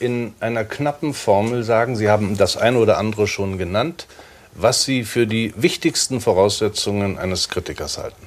In einer knappen Formel sagen, Sie haben das eine oder andere schon genannt, was Sie für die wichtigsten Voraussetzungen eines Kritikers halten?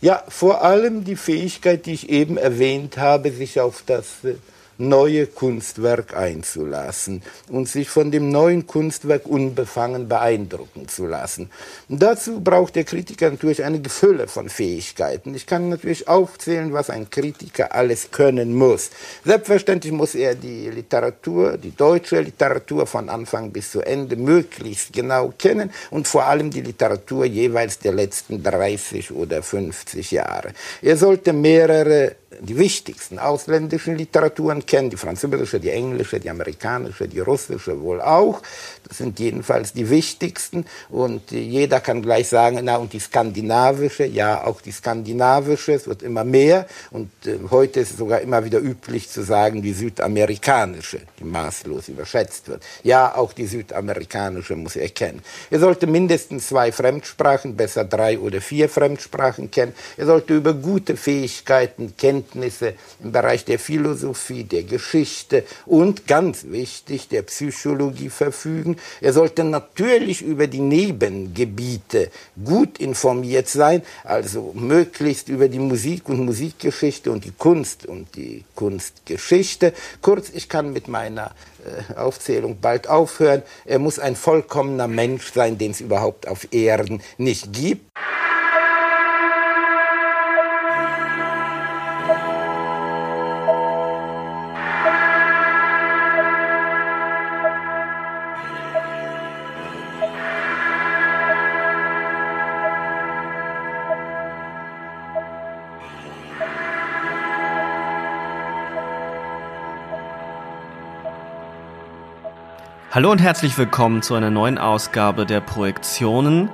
Ja, vor allem die Fähigkeit, die ich eben erwähnt habe, sich auf das äh, neue Kunstwerk einzulassen und sich von dem neuen Kunstwerk unbefangen beeindrucken zu lassen. Und dazu braucht der Kritiker natürlich eine Gefülle von Fähigkeiten. Ich kann natürlich aufzählen, was ein Kritiker alles können muss. Selbstverständlich muss er die Literatur, die deutsche Literatur von Anfang bis zu Ende möglichst genau kennen und vor allem die Literatur jeweils der letzten 30 oder 50 Jahre. Er sollte mehrere die wichtigsten ausländischen Literaturen kennen, die französische, die englische, die amerikanische, die russische wohl auch. Das sind jedenfalls die wichtigsten und jeder kann gleich sagen, na und die skandinavische, ja auch die skandinavische, es wird immer mehr und äh, heute ist es sogar immer wieder üblich zu sagen, die südamerikanische, die maßlos überschätzt wird. Ja, auch die südamerikanische muss er kennen. Er sollte mindestens zwei Fremdsprachen, besser drei oder vier Fremdsprachen kennen. Er sollte über gute Fähigkeiten, Kenntnisse im Bereich der Philosophie, der Geschichte und ganz wichtig der Psychologie verfügen er sollte natürlich über die Nebengebiete gut informiert sein, also möglichst über die Musik und Musikgeschichte und die Kunst und die Kunstgeschichte. Kurz, ich kann mit meiner äh, Aufzählung bald aufhören. Er muss ein vollkommener Mensch sein, den es überhaupt auf Erden nicht gibt. Hallo und herzlich willkommen zu einer neuen Ausgabe der Projektionen.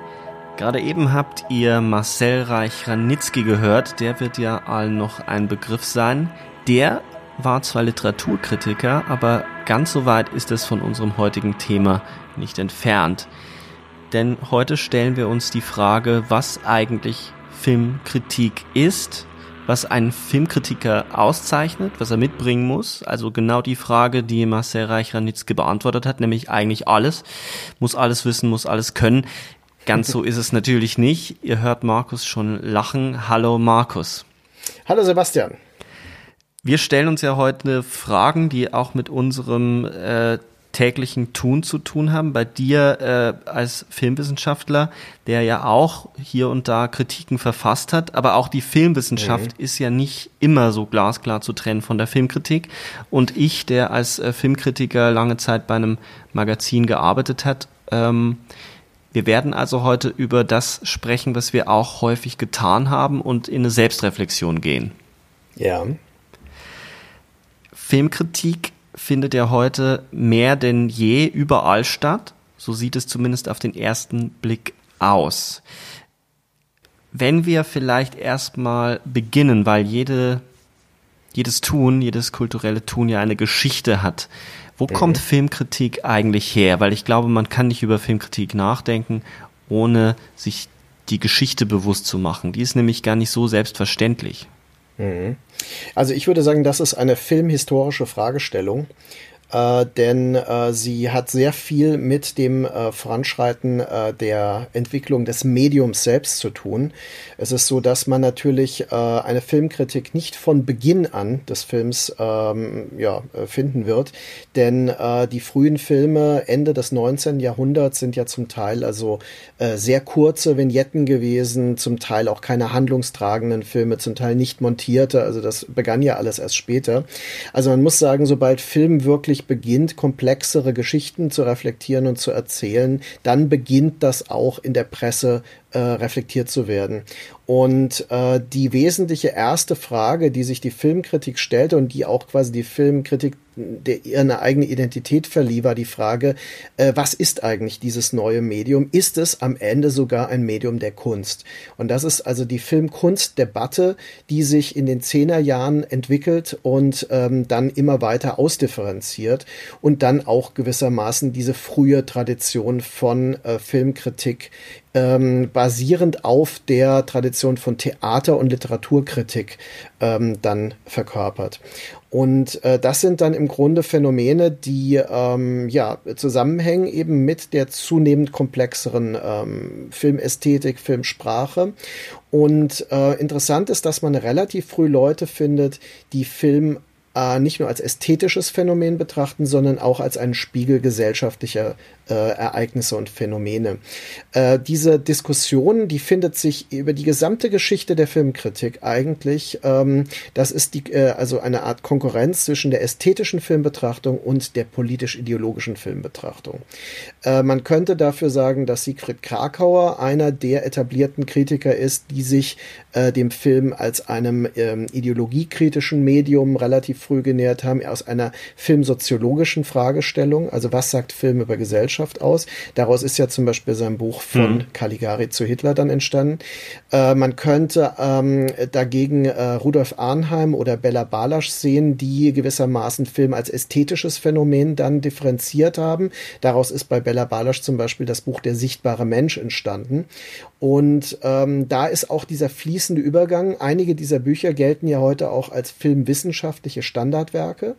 Gerade eben habt ihr Marcel Reich-Ranitzky gehört, der wird ja allen noch ein Begriff sein. Der war zwar Literaturkritiker, aber ganz so weit ist es von unserem heutigen Thema nicht entfernt. Denn heute stellen wir uns die Frage, was eigentlich Filmkritik ist was einen Filmkritiker auszeichnet, was er mitbringen muss. Also genau die Frage, die Marcel Reich-Ranitzky beantwortet hat, nämlich eigentlich alles. Muss alles wissen, muss alles können. Ganz so ist es natürlich nicht. Ihr hört Markus schon lachen. Hallo Markus. Hallo Sebastian. Wir stellen uns ja heute Fragen, die auch mit unserem äh, täglichen Tun zu tun haben. Bei dir äh, als Filmwissenschaftler, der ja auch hier und da Kritiken verfasst hat, aber auch die Filmwissenschaft mhm. ist ja nicht immer so glasklar zu trennen von der Filmkritik. Und ich, der als äh, Filmkritiker lange Zeit bei einem Magazin gearbeitet hat, ähm, wir werden also heute über das sprechen, was wir auch häufig getan haben und in eine Selbstreflexion gehen. Ja. Filmkritik findet ja heute mehr denn je überall statt. So sieht es zumindest auf den ersten Blick aus. Wenn wir vielleicht erstmal beginnen, weil jede, jedes Tun, jedes kulturelle Tun ja eine Geschichte hat. Wo mhm. kommt Filmkritik eigentlich her? Weil ich glaube, man kann nicht über Filmkritik nachdenken, ohne sich die Geschichte bewusst zu machen. Die ist nämlich gar nicht so selbstverständlich. Mhm. Also ich würde sagen, das ist eine filmhistorische Fragestellung. Äh, denn äh, sie hat sehr viel mit dem äh, Voranschreiten äh, der Entwicklung des Mediums selbst zu tun. Es ist so, dass man natürlich äh, eine Filmkritik nicht von Beginn an des Films ähm, ja, äh, finden wird, denn die frühen Filme Ende des 19. Jahrhunderts sind ja zum Teil also sehr kurze Vignetten gewesen, zum Teil auch keine handlungstragenden Filme, zum Teil nicht montierte, also das begann ja alles erst später. Also man muss sagen, sobald Film wirklich beginnt, komplexere Geschichten zu reflektieren und zu erzählen, dann beginnt das auch in der Presse äh, reflektiert zu werden. Und äh, die wesentliche erste Frage, die sich die Filmkritik stellte und die auch quasi die Filmkritik der ihr eine eigene Identität verlieh, war die Frage, äh, was ist eigentlich dieses neue Medium? Ist es am Ende sogar ein Medium der Kunst? Und das ist also die Filmkunstdebatte, die sich in den Zehnerjahren entwickelt und ähm, dann immer weiter ausdifferenziert und dann auch gewissermaßen diese frühe Tradition von äh, Filmkritik ähm, basierend auf der Tradition von Theater- und Literaturkritik ähm, dann verkörpert. Und äh, das sind dann im Grunde Phänomene, die ähm, ja zusammenhängen eben mit der zunehmend komplexeren ähm, Filmästhetik, Filmsprache. Und äh, interessant ist, dass man relativ früh Leute findet, die Film äh, nicht nur als ästhetisches Phänomen betrachten, sondern auch als einen Spiegel gesellschaftlicher äh, Ereignisse und Phänomene. Äh, diese Diskussion, die findet sich über die gesamte Geschichte der Filmkritik eigentlich. Ähm, das ist die, äh, also eine Art Konkurrenz zwischen der ästhetischen Filmbetrachtung und der politisch-ideologischen Filmbetrachtung. Äh, man könnte dafür sagen, dass Siegfried Krakauer einer der etablierten Kritiker ist, die sich äh, dem Film als einem ähm, ideologiekritischen Medium relativ früh genähert haben, aus einer filmsoziologischen Fragestellung. Also was sagt Film über Gesellschaft aus? Daraus ist ja zum Beispiel sein Buch von mhm. Caligari zu Hitler dann entstanden. Äh, man könnte ähm, dagegen äh, Rudolf Arnheim oder Bella Balasch sehen, die gewissermaßen Film als ästhetisches Phänomen dann differenziert haben. Daraus ist bei Bella Balasch zum Beispiel das Buch Der sichtbare Mensch entstanden. Und ähm, da ist auch dieser fließende Übergang. Einige dieser Bücher gelten ja heute auch als filmwissenschaftliche Standardwerke.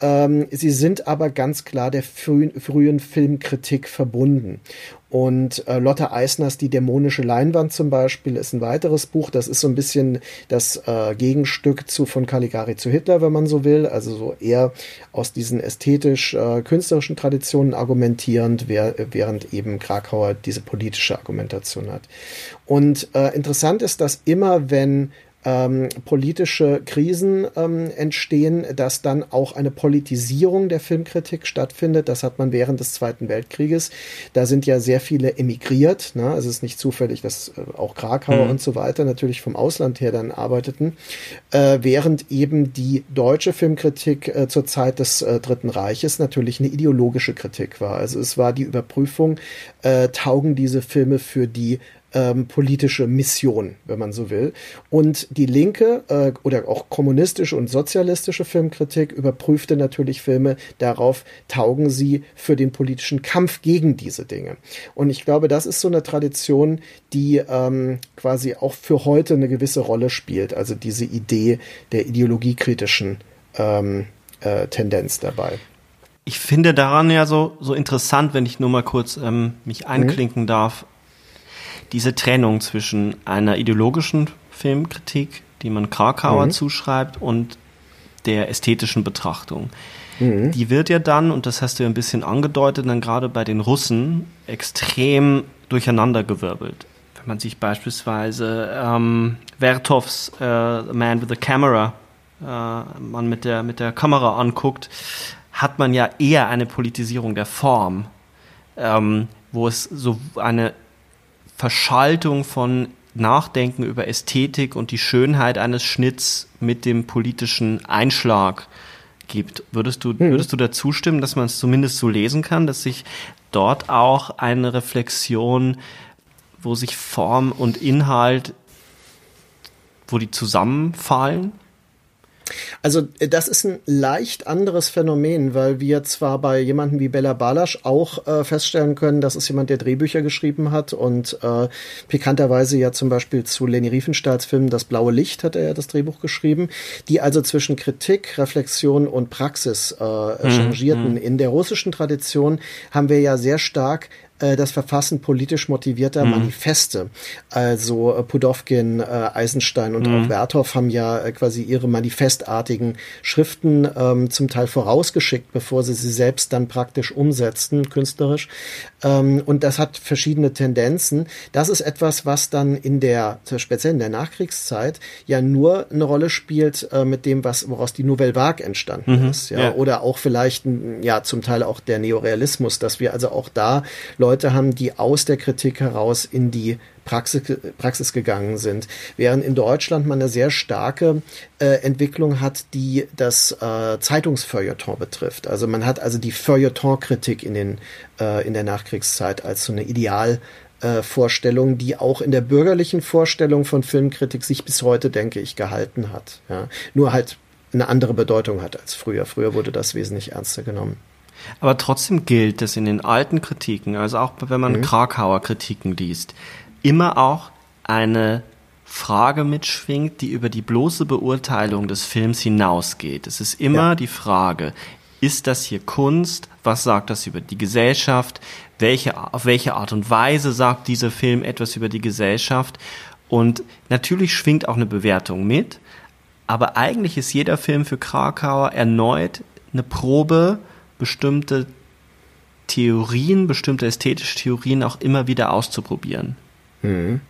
Ähm, sie sind aber ganz klar der frühen, frühen Filmkritik verbunden. Und äh, Lotte Eisners Die dämonische Leinwand zum Beispiel ist ein weiteres Buch. Das ist so ein bisschen das äh, Gegenstück zu von Caligari zu Hitler, wenn man so will. Also so eher aus diesen ästhetisch-künstlerischen äh, Traditionen argumentierend, wer, während eben Krakauer diese politische Argumentation hat. Und äh, interessant ist, dass immer wenn ähm, politische Krisen ähm, entstehen, dass dann auch eine Politisierung der Filmkritik stattfindet. Das hat man während des Zweiten Weltkrieges. Da sind ja sehr viele emigriert. Ne? Also es ist nicht zufällig, dass äh, auch Krakauer mhm. und so weiter natürlich vom Ausland her dann arbeiteten, äh, während eben die deutsche Filmkritik äh, zur Zeit des äh, Dritten Reiches natürlich eine ideologische Kritik war. Also es war die Überprüfung, äh, taugen diese Filme für die ähm, politische Mission, wenn man so will. Und die linke äh, oder auch kommunistische und sozialistische Filmkritik überprüfte natürlich Filme darauf, taugen sie für den politischen Kampf gegen diese Dinge. Und ich glaube, das ist so eine Tradition, die ähm, quasi auch für heute eine gewisse Rolle spielt. Also diese Idee der ideologiekritischen ähm, äh, Tendenz dabei. Ich finde daran ja so, so interessant, wenn ich nur mal kurz ähm, mich mhm. einklinken mhm. darf, diese Trennung zwischen einer ideologischen Filmkritik, die man Krakauer mhm. zuschreibt, und der ästhetischen Betrachtung. Mhm. Die wird ja dann, und das hast du ja ein bisschen angedeutet, dann gerade bei den Russen extrem durcheinandergewirbelt. Wenn man sich beispielsweise ähm, Vertovs äh, Man with a Camera, äh, man mit der, mit der Kamera anguckt, hat man ja eher eine Politisierung der Form, ähm, wo es so eine Verschaltung von Nachdenken über Ästhetik und die Schönheit eines Schnitts mit dem politischen Einschlag gibt. Würdest du, mhm. würdest du dazu stimmen, dass man es zumindest so lesen kann, dass sich dort auch eine Reflexion, wo sich Form und Inhalt, wo die zusammenfallen? Also äh, das ist ein leicht anderes Phänomen, weil wir zwar bei jemandem wie Bella Balasch auch äh, feststellen können, das ist jemand, der Drehbücher geschrieben hat und äh, pikanterweise ja zum Beispiel zu Leni Riefenstahls Film Das blaue Licht hat er ja das Drehbuch geschrieben, die also zwischen Kritik, Reflexion und Praxis äh, mhm. changierten. Mhm. In der russischen Tradition haben wir ja sehr stark das Verfassen politisch motivierter mhm. Manifeste. Also äh, Pudowkin, äh, Eisenstein und mhm. auch Werthoff haben ja äh, quasi ihre manifestartigen Schriften ähm, zum Teil vorausgeschickt, bevor sie sie selbst dann praktisch umsetzten, künstlerisch. Ähm, und das hat verschiedene Tendenzen. Das ist etwas, was dann in der, speziell in der Nachkriegszeit, ja nur eine Rolle spielt äh, mit dem, was, woraus die Nouvelle Vague entstanden mhm. ist. Ja? ja? Oder auch vielleicht, ja, zum Teil auch der Neorealismus, dass wir also auch da Leute haben, die aus der Kritik heraus in die Praxis, Praxis gegangen sind. Während in Deutschland man eine sehr starke äh, Entwicklung hat, die das äh, Zeitungsfeuilleton betrifft. Also man hat also die Feuilleton-Kritik in, den, äh, in der Nachkriegszeit als so eine Ideal äh, Vorstellung, die auch in der bürgerlichen Vorstellung von Filmkritik sich bis heute, denke ich, gehalten hat. Ja. Nur halt eine andere Bedeutung hat als früher. Früher wurde das wesentlich ernster genommen. Aber trotzdem gilt es in den alten Kritiken, also auch wenn man mhm. Krakauer Kritiken liest, immer auch eine Frage mitschwingt, die über die bloße Beurteilung des Films hinausgeht. Es ist immer ja. die Frage, ist das hier Kunst? Was sagt das über die Gesellschaft? Welche, auf welche Art und Weise sagt dieser Film etwas über die Gesellschaft? Und natürlich schwingt auch eine Bewertung mit, aber eigentlich ist jeder Film für Krakauer erneut eine Probe bestimmte Theorien, bestimmte ästhetische Theorien auch immer wieder auszuprobieren. Mhm.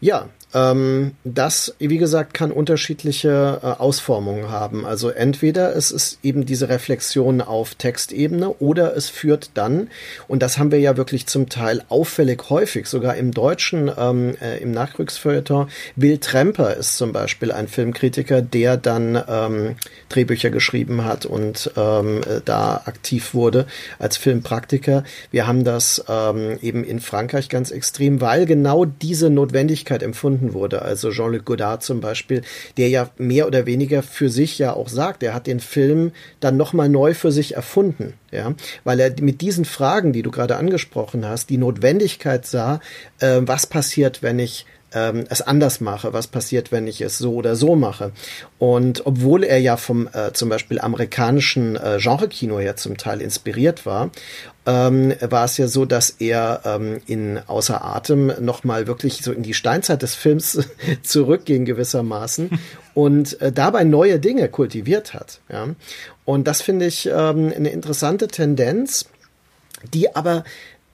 Ja, ähm, das, wie gesagt, kann unterschiedliche äh, Ausformungen haben. Also entweder es ist eben diese Reflexion auf Textebene oder es führt dann, und das haben wir ja wirklich zum Teil auffällig häufig, sogar im Deutschen, ähm, äh, im Nachkriegsfeuilleton. Will Tremper ist zum Beispiel ein Filmkritiker, der dann ähm, Drehbücher geschrieben hat und ähm, äh, da aktiv wurde als Filmpraktiker. Wir haben das ähm, eben in Frankreich ganz extrem, weil genau diese Notwendigkeit empfunden gefunden wurde. Also Jean-Luc Godard zum Beispiel, der ja mehr oder weniger für sich ja auch sagt, er hat den Film dann nochmal neu für sich erfunden, ja, weil er mit diesen Fragen, die du gerade angesprochen hast, die Notwendigkeit sah, äh, was passiert, wenn ich ähm, es anders mache, was passiert, wenn ich es so oder so mache. Und obwohl er ja vom äh, zum Beispiel amerikanischen äh, Genre-Kino ja zum Teil inspiriert war, ähm, war es ja so, dass er ähm, in Außer Atem nochmal wirklich so in die Steinzeit des Films zurückging gewissermaßen und äh, dabei neue Dinge kultiviert hat. Ja? Und das finde ich ähm, eine interessante Tendenz, die aber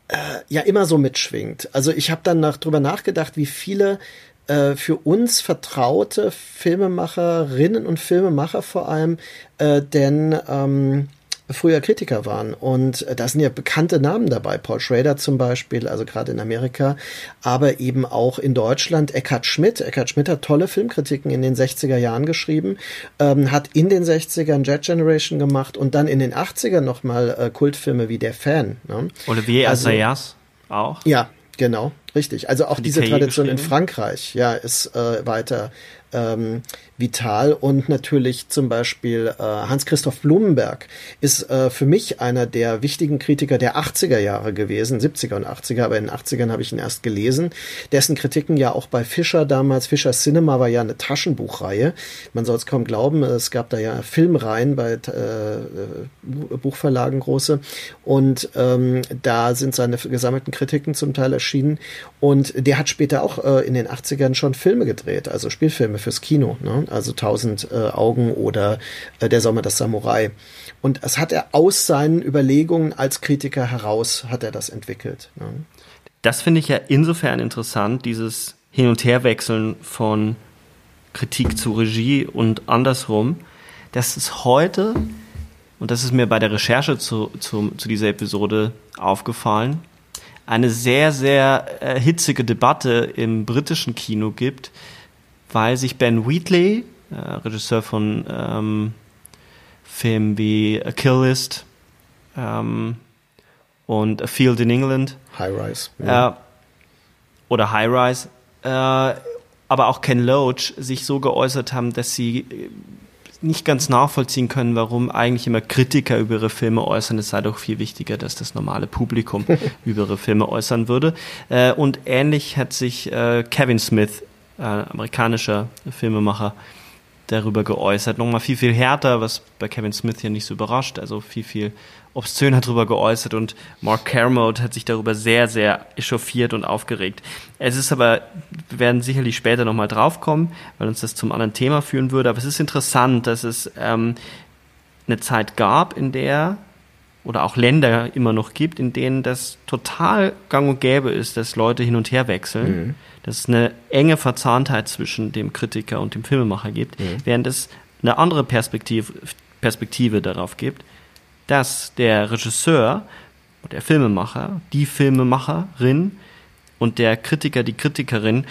äh, ja immer so mitschwingt. Also ich habe dann nach, drüber nachgedacht, wie viele äh, für uns vertraute Filmemacherinnen und Filmemacher vor allem äh, denn ähm, früher Kritiker waren. Und äh, da sind ja bekannte Namen dabei. Paul Schrader zum Beispiel, also gerade in Amerika, aber eben auch in Deutschland. Eckhard Schmidt. Eckhard Schmidt hat tolle Filmkritiken in den 60er Jahren geschrieben, ähm, hat in den 60ern Jet Generation gemacht und dann in den 80ern nochmal äh, Kultfilme wie Der Fan. Ne? Olivier also, Assayas auch. Ja, Genau, richtig. Also auch die diese Tradition in Frankreich, ja, ist äh, weiter ähm, vital und natürlich zum Beispiel äh, Hans-Christoph Blumenberg ist äh, für mich einer der wichtigen Kritiker der 80er Jahre gewesen, 70er und 80er, aber in den 80ern habe ich ihn erst gelesen, dessen Kritiken ja auch bei Fischer damals, Fischer Cinema war ja eine Taschenbuchreihe, man soll es kaum glauben, es gab da ja Filmreihen bei äh, Buchverlagen große und ähm, da sind seine gesammelten Kritiken zum Teil erschienen und der hat später auch äh, in den 80ern schon Filme gedreht, also Spielfilme fürs Kino, ne? Also Tausend äh, Augen oder äh, Der Sommer des Samurai. Und das hat er aus seinen Überlegungen als Kritiker heraus, hat er das entwickelt. Ne? Das finde ich ja insofern interessant, dieses Hin- und Herwechseln von Kritik zu Regie und andersrum, dass es heute, und das ist mir bei der Recherche zu, zu, zu dieser Episode aufgefallen, eine sehr, sehr äh, hitzige Debatte im britischen Kino gibt, weil sich Ben Wheatley, äh, Regisseur von ähm, Filmen wie A Kill List ähm, und A Field in England, High Rise, ja. äh, oder High Rise, äh, aber auch Ken Loach sich so geäußert haben, dass sie äh, nicht ganz nachvollziehen können, warum eigentlich immer Kritiker über ihre Filme äußern. Es sei doch viel wichtiger, dass das normale Publikum über ihre Filme äußern würde. Äh, und ähnlich hat sich äh, Kevin Smith, äh, amerikanischer Filmemacher, darüber geäußert. Nochmal viel, viel härter, was bei Kevin Smith ja nicht so überrascht. Also viel, viel obszöner darüber geäußert und Mark Kermode hat sich darüber sehr, sehr echauffiert und aufgeregt. Es ist aber, wir werden sicherlich später nochmal draufkommen, weil uns das zum anderen Thema führen würde. Aber es ist interessant, dass es ähm, eine Zeit gab, in der oder auch Länder immer noch gibt, in denen das total gang und gäbe ist, dass Leute hin und her wechseln. Mhm dass es eine enge Verzahntheit zwischen dem Kritiker und dem Filmemacher gibt, mhm. während es eine andere Perspektive, Perspektive darauf gibt, dass der Regisseur, der Filmemacher, die Filmemacherin und der Kritiker, die Kritikerin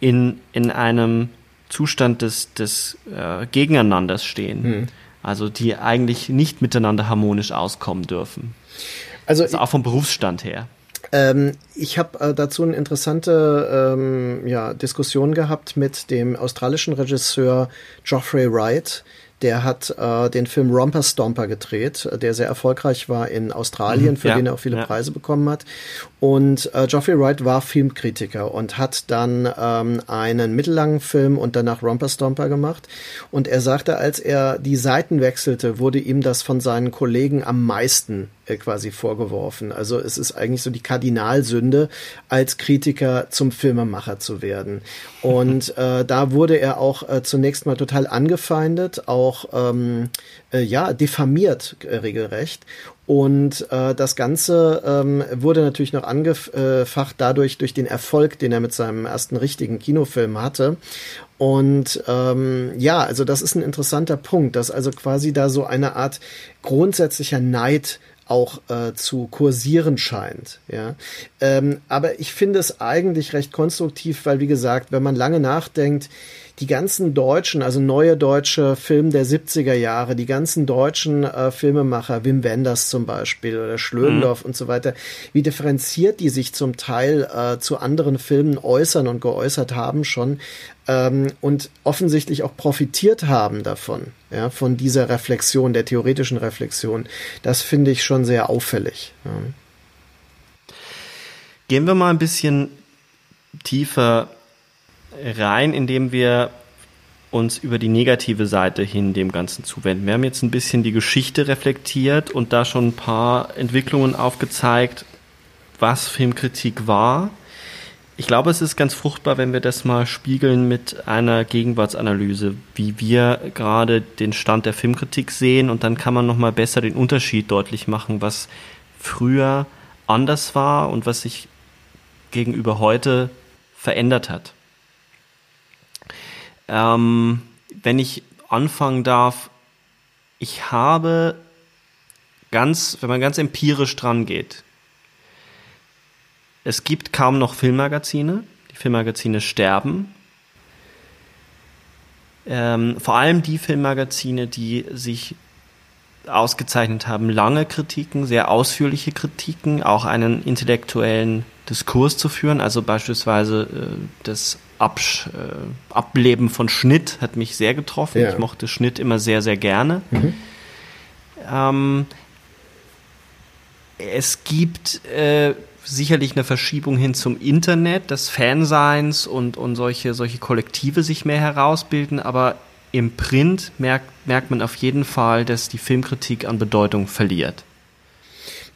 in, in einem Zustand des, des äh, Gegeneinanders stehen. Mhm. Also die eigentlich nicht miteinander harmonisch auskommen dürfen. Also, also auch vom Berufsstand her. Ähm, ich habe äh, dazu eine interessante ähm, ja, Diskussion gehabt mit dem australischen Regisseur Geoffrey Wright, der hat äh, den Film Romper Stomper gedreht, der sehr erfolgreich war in Australien, mhm, für ja, den er auch viele ja. Preise bekommen hat. Und äh, Geoffrey Wright war Filmkritiker und hat dann ähm, einen mittellangen Film und danach Romper Stomper gemacht. Und er sagte, als er die Seiten wechselte, wurde ihm das von seinen Kollegen am meisten äh, quasi vorgeworfen. Also es ist eigentlich so die Kardinalsünde, als Kritiker zum Filmemacher zu werden. Und äh, da wurde er auch äh, zunächst mal total angefeindet, auch ähm, äh, ja diffamiert äh, regelrecht. Und äh, das Ganze ähm, wurde natürlich noch angefacht dadurch durch den Erfolg, den er mit seinem ersten richtigen Kinofilm hatte. Und ähm, ja, also das ist ein interessanter Punkt, dass also quasi da so eine Art grundsätzlicher Neid auch äh, zu kursieren scheint. Ja, ähm, aber ich finde es eigentlich recht konstruktiv, weil wie gesagt, wenn man lange nachdenkt, die ganzen deutschen, also neue deutsche Filme der 70er Jahre, die ganzen deutschen äh, Filmemacher, Wim Wenders zum Beispiel oder Schlöndorff mhm. und so weiter, wie differenziert die sich zum Teil äh, zu anderen Filmen äußern und geäußert haben schon ähm, und offensichtlich auch profitiert haben davon, ja, von dieser Reflexion, der theoretischen Reflexion. Das finde ich schon sehr auffällig. Ja. Gehen wir mal ein bisschen tiefer rein, indem wir uns über die negative Seite hin dem Ganzen zuwenden. Wir haben jetzt ein bisschen die Geschichte reflektiert und da schon ein paar Entwicklungen aufgezeigt, was Filmkritik war. Ich glaube, es ist ganz fruchtbar, wenn wir das mal spiegeln mit einer Gegenwartsanalyse, wie wir gerade den Stand der Filmkritik sehen und dann kann man nochmal besser den Unterschied deutlich machen, was früher anders war und was sich gegenüber heute verändert hat. Ähm, wenn ich anfangen darf, ich habe ganz, wenn man ganz empirisch dran geht, es gibt kaum noch Filmmagazine. Die Filmmagazine sterben. Ähm, vor allem die Filmmagazine, die sich ausgezeichnet haben, lange Kritiken, sehr ausführliche Kritiken, auch einen intellektuellen Diskurs zu führen. Also beispielsweise äh, das Absch äh, Ableben von Schnitt hat mich sehr getroffen. Ja. Ich mochte Schnitt immer sehr, sehr gerne. Mhm. Ähm, es gibt äh, sicherlich eine Verschiebung hin zum Internet, dass Fanseins und, und solche, solche Kollektive sich mehr herausbilden, aber im Print merkt, merkt man auf jeden Fall, dass die Filmkritik an Bedeutung verliert.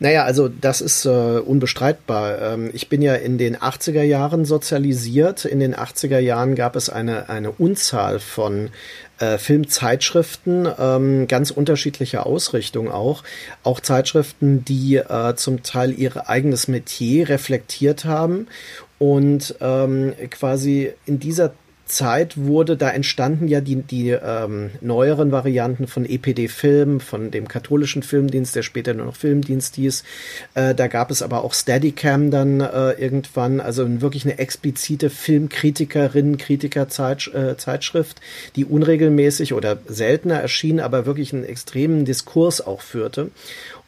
Naja, also das ist äh, unbestreitbar. Ähm, ich bin ja in den 80er Jahren sozialisiert. In den 80er Jahren gab es eine, eine Unzahl von äh, Filmzeitschriften, ähm, ganz unterschiedlicher Ausrichtung auch. Auch Zeitschriften, die äh, zum Teil ihr eigenes Metier reflektiert haben und ähm, quasi in dieser Zeit wurde, da entstanden ja die, die ähm, neueren Varianten von EPD Film, von dem katholischen Filmdienst, der später nur noch Filmdienst hieß. Äh, da gab es aber auch Steadicam dann äh, irgendwann, also wirklich eine explizite Filmkritikerin, Kritiker-Zeitschrift, äh, die unregelmäßig oder seltener erschien, aber wirklich einen extremen Diskurs auch führte.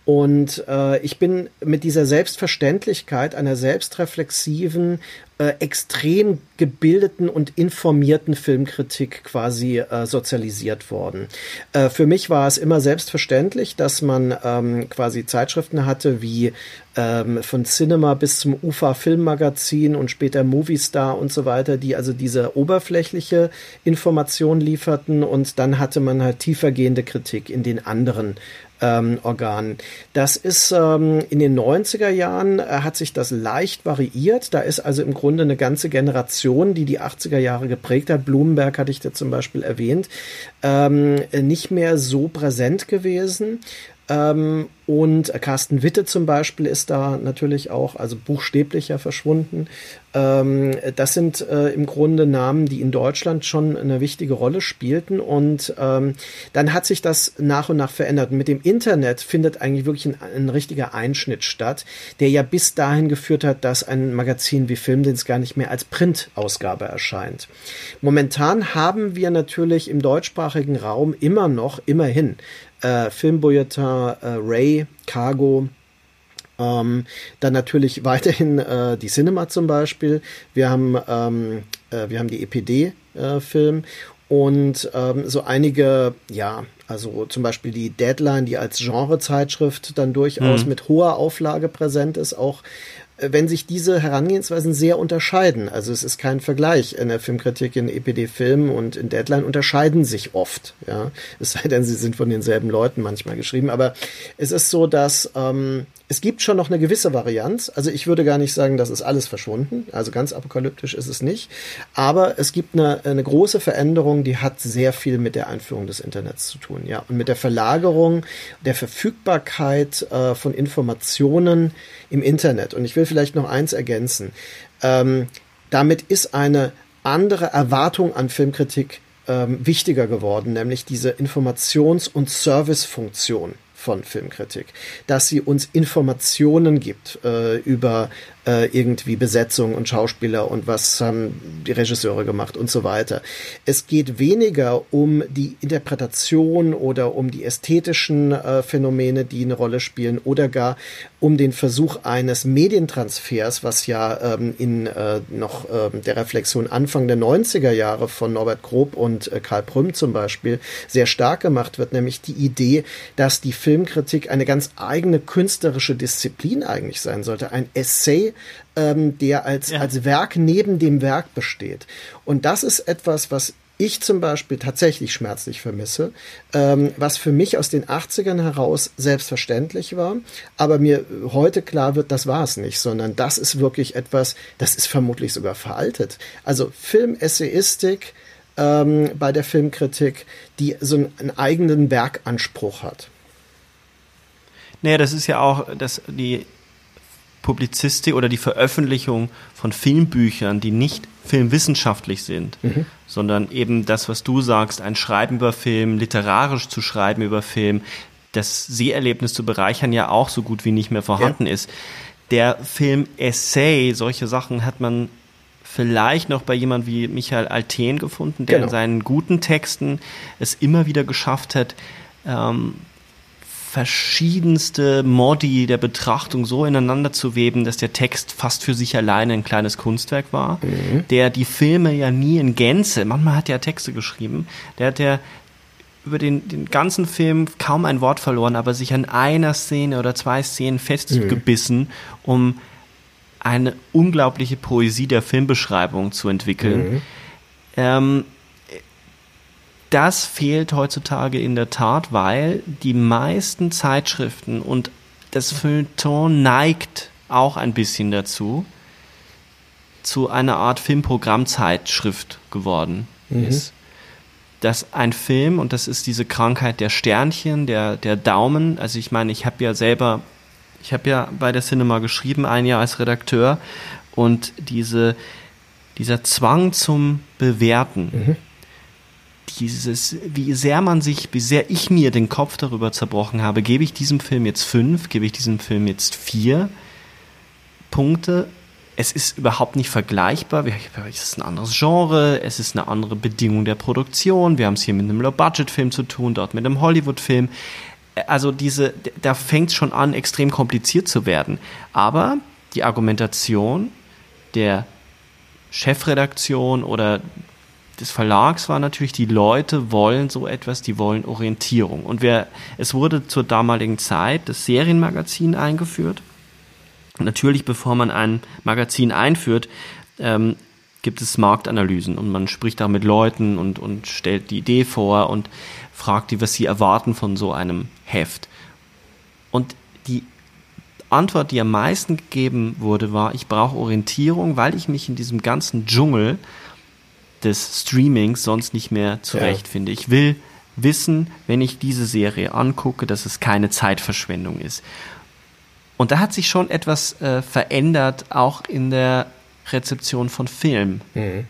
Und äh, ich bin mit dieser Selbstverständlichkeit einer selbstreflexiven, äh, extrem gebildeten und informierten Filmkritik quasi äh, sozialisiert worden. Äh, für mich war es immer selbstverständlich, dass man ähm, quasi Zeitschriften hatte wie ähm, von Cinema bis zum UFA Filmmagazin und später Movie Star und so weiter, die also diese oberflächliche Information lieferten und dann hatte man halt tiefergehende Kritik in den anderen ähm, Organen. Das ist ähm, in den 90er Jahren äh, hat sich das leicht variiert. Da ist also im Grunde eine ganze Generation, die die 80er Jahre geprägt hat. Blumenberg hatte ich da zum Beispiel erwähnt, ähm, nicht mehr so präsent gewesen. Ähm, und Carsten Witte zum Beispiel ist da natürlich auch, also buchstäblich ja verschwunden. Ähm, das sind äh, im Grunde Namen, die in Deutschland schon eine wichtige Rolle spielten. Und ähm, dann hat sich das nach und nach verändert. Und mit dem Internet findet eigentlich wirklich ein, ein, richtiger Einschnitt statt, der ja bis dahin geführt hat, dass ein Magazin wie Filmdienst gar nicht mehr als Printausgabe erscheint. Momentan haben wir natürlich im deutschsprachigen Raum immer noch, immerhin, äh, Filmbulletin äh, Ray, Cargo, ähm, dann natürlich weiterhin äh, die Cinema zum Beispiel. Wir haben, ähm, äh, wir haben die EPD-Film äh, und ähm, so einige, ja, also zum Beispiel die Deadline, die als Genrezeitschrift dann durchaus mhm. mit hoher Auflage präsent ist, auch wenn sich diese Herangehensweisen sehr unterscheiden. Also es ist kein Vergleich. In der Filmkritik in EPD Film und in Deadline unterscheiden sich oft. Ja, es sei denn, sie sind von denselben Leuten manchmal geschrieben. Aber es ist so, dass ähm, es gibt schon noch eine gewisse Varianz. Also ich würde gar nicht sagen, das ist alles verschwunden. Also ganz apokalyptisch ist es nicht. Aber es gibt eine, eine große Veränderung, die hat sehr viel mit der Einführung des Internets zu tun. Ja, und mit der Verlagerung, der Verfügbarkeit äh, von Informationen im Internet. Und ich will vielleicht noch eins ergänzen. Ähm, damit ist eine andere Erwartung an Filmkritik ähm, wichtiger geworden, nämlich diese Informations- und Servicefunktion von Filmkritik, dass sie uns Informationen gibt äh, über äh, irgendwie Besetzung und Schauspieler und was haben die Regisseure gemacht und so weiter. Es geht weniger um die Interpretation oder um die ästhetischen äh, Phänomene, die eine Rolle spielen oder gar um den Versuch eines Medientransfers, was ja ähm, in äh, noch äh, der Reflexion Anfang der 90er Jahre von Norbert Grob und äh, Karl Prüm zum Beispiel sehr stark gemacht wird, nämlich die Idee, dass die Filmkritik eine ganz eigene künstlerische Disziplin eigentlich sein sollte, ein Essay ähm, der als, ja. als Werk neben dem Werk besteht. Und das ist etwas, was ich zum Beispiel tatsächlich schmerzlich vermisse, ähm, was für mich aus den 80ern heraus selbstverständlich war, aber mir heute klar wird, das war es nicht, sondern das ist wirklich etwas, das ist vermutlich sogar veraltet. Also Filmessayistik ähm, bei der Filmkritik, die so einen, eigenen Werkanspruch hat. Naja, das ist ja auch das, die Publizistik oder die Veröffentlichung von Filmbüchern, die nicht filmwissenschaftlich sind, mhm. sondern eben das, was du sagst, ein Schreiben über Film, literarisch zu schreiben über Film, das Seherlebnis zu bereichern ja auch so gut wie nicht mehr vorhanden ja. ist. Der Film Essay, solche Sachen hat man vielleicht noch bei jemand wie Michael Alten gefunden, der genau. in seinen guten Texten es immer wieder geschafft hat, ähm, verschiedenste Modi der Betrachtung so ineinander zu weben, dass der Text fast für sich alleine ein kleines Kunstwerk war, mhm. der die Filme ja nie in Gänze, manchmal hat er Texte geschrieben, der hat ja über den, den ganzen Film kaum ein Wort verloren, aber sich an einer Szene oder zwei Szenen festgebissen, mhm. um eine unglaubliche Poesie der Filmbeschreibung zu entwickeln. Mhm. Ähm, das fehlt heutzutage in der Tat, weil die meisten Zeitschriften und das Feuilleton neigt auch ein bisschen dazu, zu einer Art Filmprogrammzeitschrift geworden mhm. ist. Dass ein Film, und das ist diese Krankheit der Sternchen, der, der Daumen, also ich meine, ich habe ja selber, ich habe ja bei der Cinema geschrieben, ein Jahr als Redakteur, und diese, dieser Zwang zum Bewerten, mhm dieses, wie sehr man sich, wie sehr ich mir den Kopf darüber zerbrochen habe, gebe ich diesem Film jetzt fünf, gebe ich diesem Film jetzt vier Punkte. Es ist überhaupt nicht vergleichbar. Es ist ein anderes Genre, es ist eine andere Bedingung der Produktion. Wir haben es hier mit einem Low-Budget-Film zu tun, dort mit einem Hollywood-Film. Also diese, da fängt es schon an, extrem kompliziert zu werden. Aber die Argumentation der Chefredaktion oder des Verlags war natürlich, die Leute wollen so etwas, die wollen Orientierung. Und wer, es wurde zur damaligen Zeit das Serienmagazin eingeführt. Natürlich, bevor man ein Magazin einführt, ähm, gibt es Marktanalysen und man spricht da mit Leuten und, und stellt die Idee vor und fragt die, was sie erwarten von so einem Heft. Und die Antwort, die am meisten gegeben wurde, war, ich brauche Orientierung, weil ich mich in diesem ganzen Dschungel des Streamings sonst nicht mehr zurechtfinde. Ja. Ich will wissen, wenn ich diese Serie angucke, dass es keine Zeitverschwendung ist. Und da hat sich schon etwas äh, verändert, auch in der Rezeption von Film. Mhm.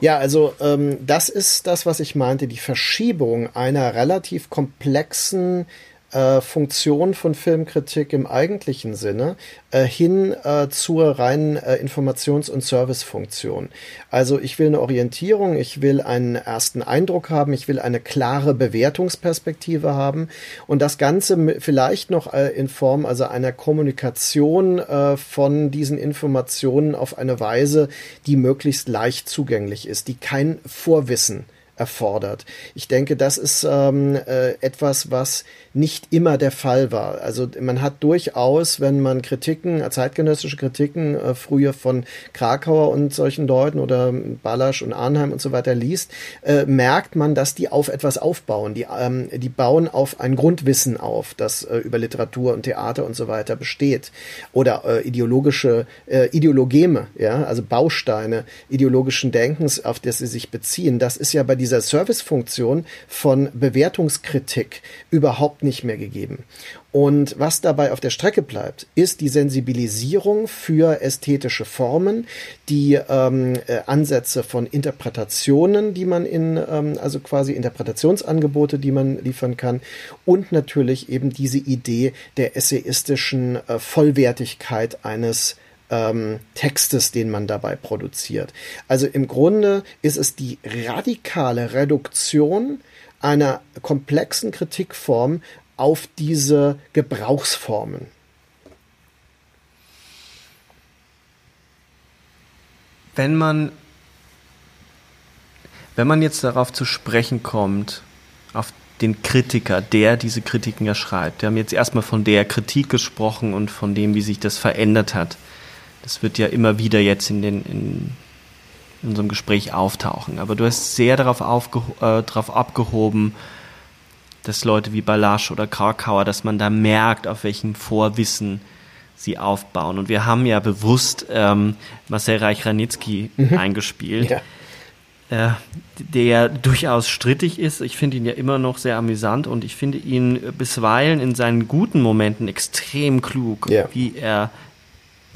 Ja, also ähm, das ist das, was ich meinte, die Verschiebung einer relativ komplexen äh, Funktion von Filmkritik im eigentlichen Sinne äh, hin äh, zur reinen äh, Informations- und Servicefunktion. Also ich will eine Orientierung, ich will einen ersten Eindruck haben, ich will eine klare Bewertungsperspektive haben und das Ganze vielleicht noch äh, in Form also einer Kommunikation von diesen Informationen auf eine Weise, die möglichst leicht zugänglich ist, die kein Vorwissen erfordert. Ich denke, das ist ähm, äh, etwas, was nicht immer der Fall war. Also man hat durchaus, wenn man Kritiken, zeitgenössische Kritiken äh, früher von Krakauer und solchen Leuten oder Ballasch und Arnheim und so weiter liest, äh, merkt man, dass die auf etwas aufbauen. Die, ähm, die bauen auf ein Grundwissen auf, das äh, über Literatur und Theater und so weiter besteht. Oder äh, ideologische äh, Ideologeme, ja, also Bausteine ideologischen Denkens, auf das sie sich beziehen. Das ist ja bei dieser Servicefunktion von Bewertungskritik überhaupt nicht mehr gegeben. Und was dabei auf der Strecke bleibt, ist die Sensibilisierung für ästhetische Formen, die ähm, äh, Ansätze von Interpretationen, die man in, ähm, also quasi Interpretationsangebote, die man liefern kann, und natürlich eben diese Idee der essayistischen äh, Vollwertigkeit eines ähm, Textes, den man dabei produziert. Also im Grunde ist es die radikale Reduktion einer komplexen Kritikform auf diese Gebrauchsformen. Wenn man, wenn man jetzt darauf zu sprechen kommt, auf den Kritiker, der diese Kritiken ja schreibt. Wir haben jetzt erstmal von der Kritik gesprochen und von dem, wie sich das verändert hat. Das wird ja immer wieder jetzt in, den, in, in unserem Gespräch auftauchen. Aber du hast sehr darauf, äh, darauf abgehoben, dass Leute wie Balasch oder Krakauer, dass man da merkt, auf welchen Vorwissen sie aufbauen. Und wir haben ja bewusst ähm, Marcel Reich-Ranitzky mhm. eingespielt. Ja. Äh, der durchaus strittig ist. Ich finde ihn ja immer noch sehr amüsant und ich finde ihn bisweilen in seinen guten Momenten extrem klug, ja. wie er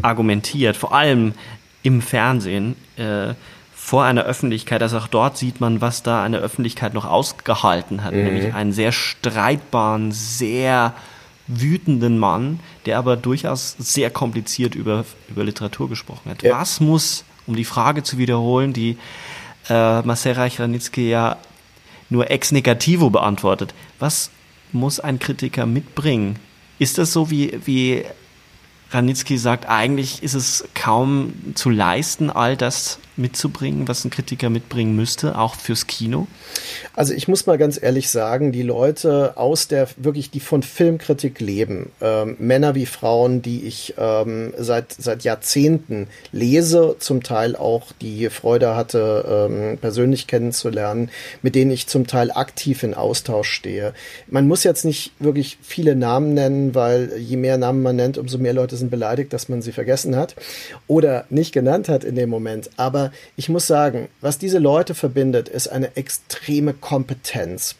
argumentiert, vor allem im Fernsehen, äh, vor einer Öffentlichkeit, also auch dort sieht man, was da eine Öffentlichkeit noch ausgehalten hat, mhm. nämlich einen sehr streitbaren, sehr wütenden Mann, der aber durchaus sehr kompliziert über, über Literatur gesprochen hat. Ja. Was muss, um die Frage zu wiederholen, die äh, Marcel Reich-Ranitzky ja nur ex negativo beantwortet, was muss ein Kritiker mitbringen? Ist das so wie, wie Ranitzky sagt, eigentlich ist es kaum zu leisten, all das mitzubringen, was ein Kritiker mitbringen müsste, auch fürs Kino? Also ich muss mal ganz ehrlich sagen, die Leute aus der wirklich, die von Filmkritik leben, ähm, Männer wie Frauen, die ich ähm, seit seit Jahrzehnten lese, zum Teil auch die Freude hatte, ähm, persönlich kennenzulernen, mit denen ich zum Teil aktiv in Austausch stehe. Man muss jetzt nicht wirklich viele Namen nennen, weil je mehr Namen man nennt, umso mehr Leute sind beleidigt, dass man sie vergessen hat oder nicht genannt hat in dem Moment. Ich muss sagen, was diese Leute verbindet, ist eine extreme Kompetenz.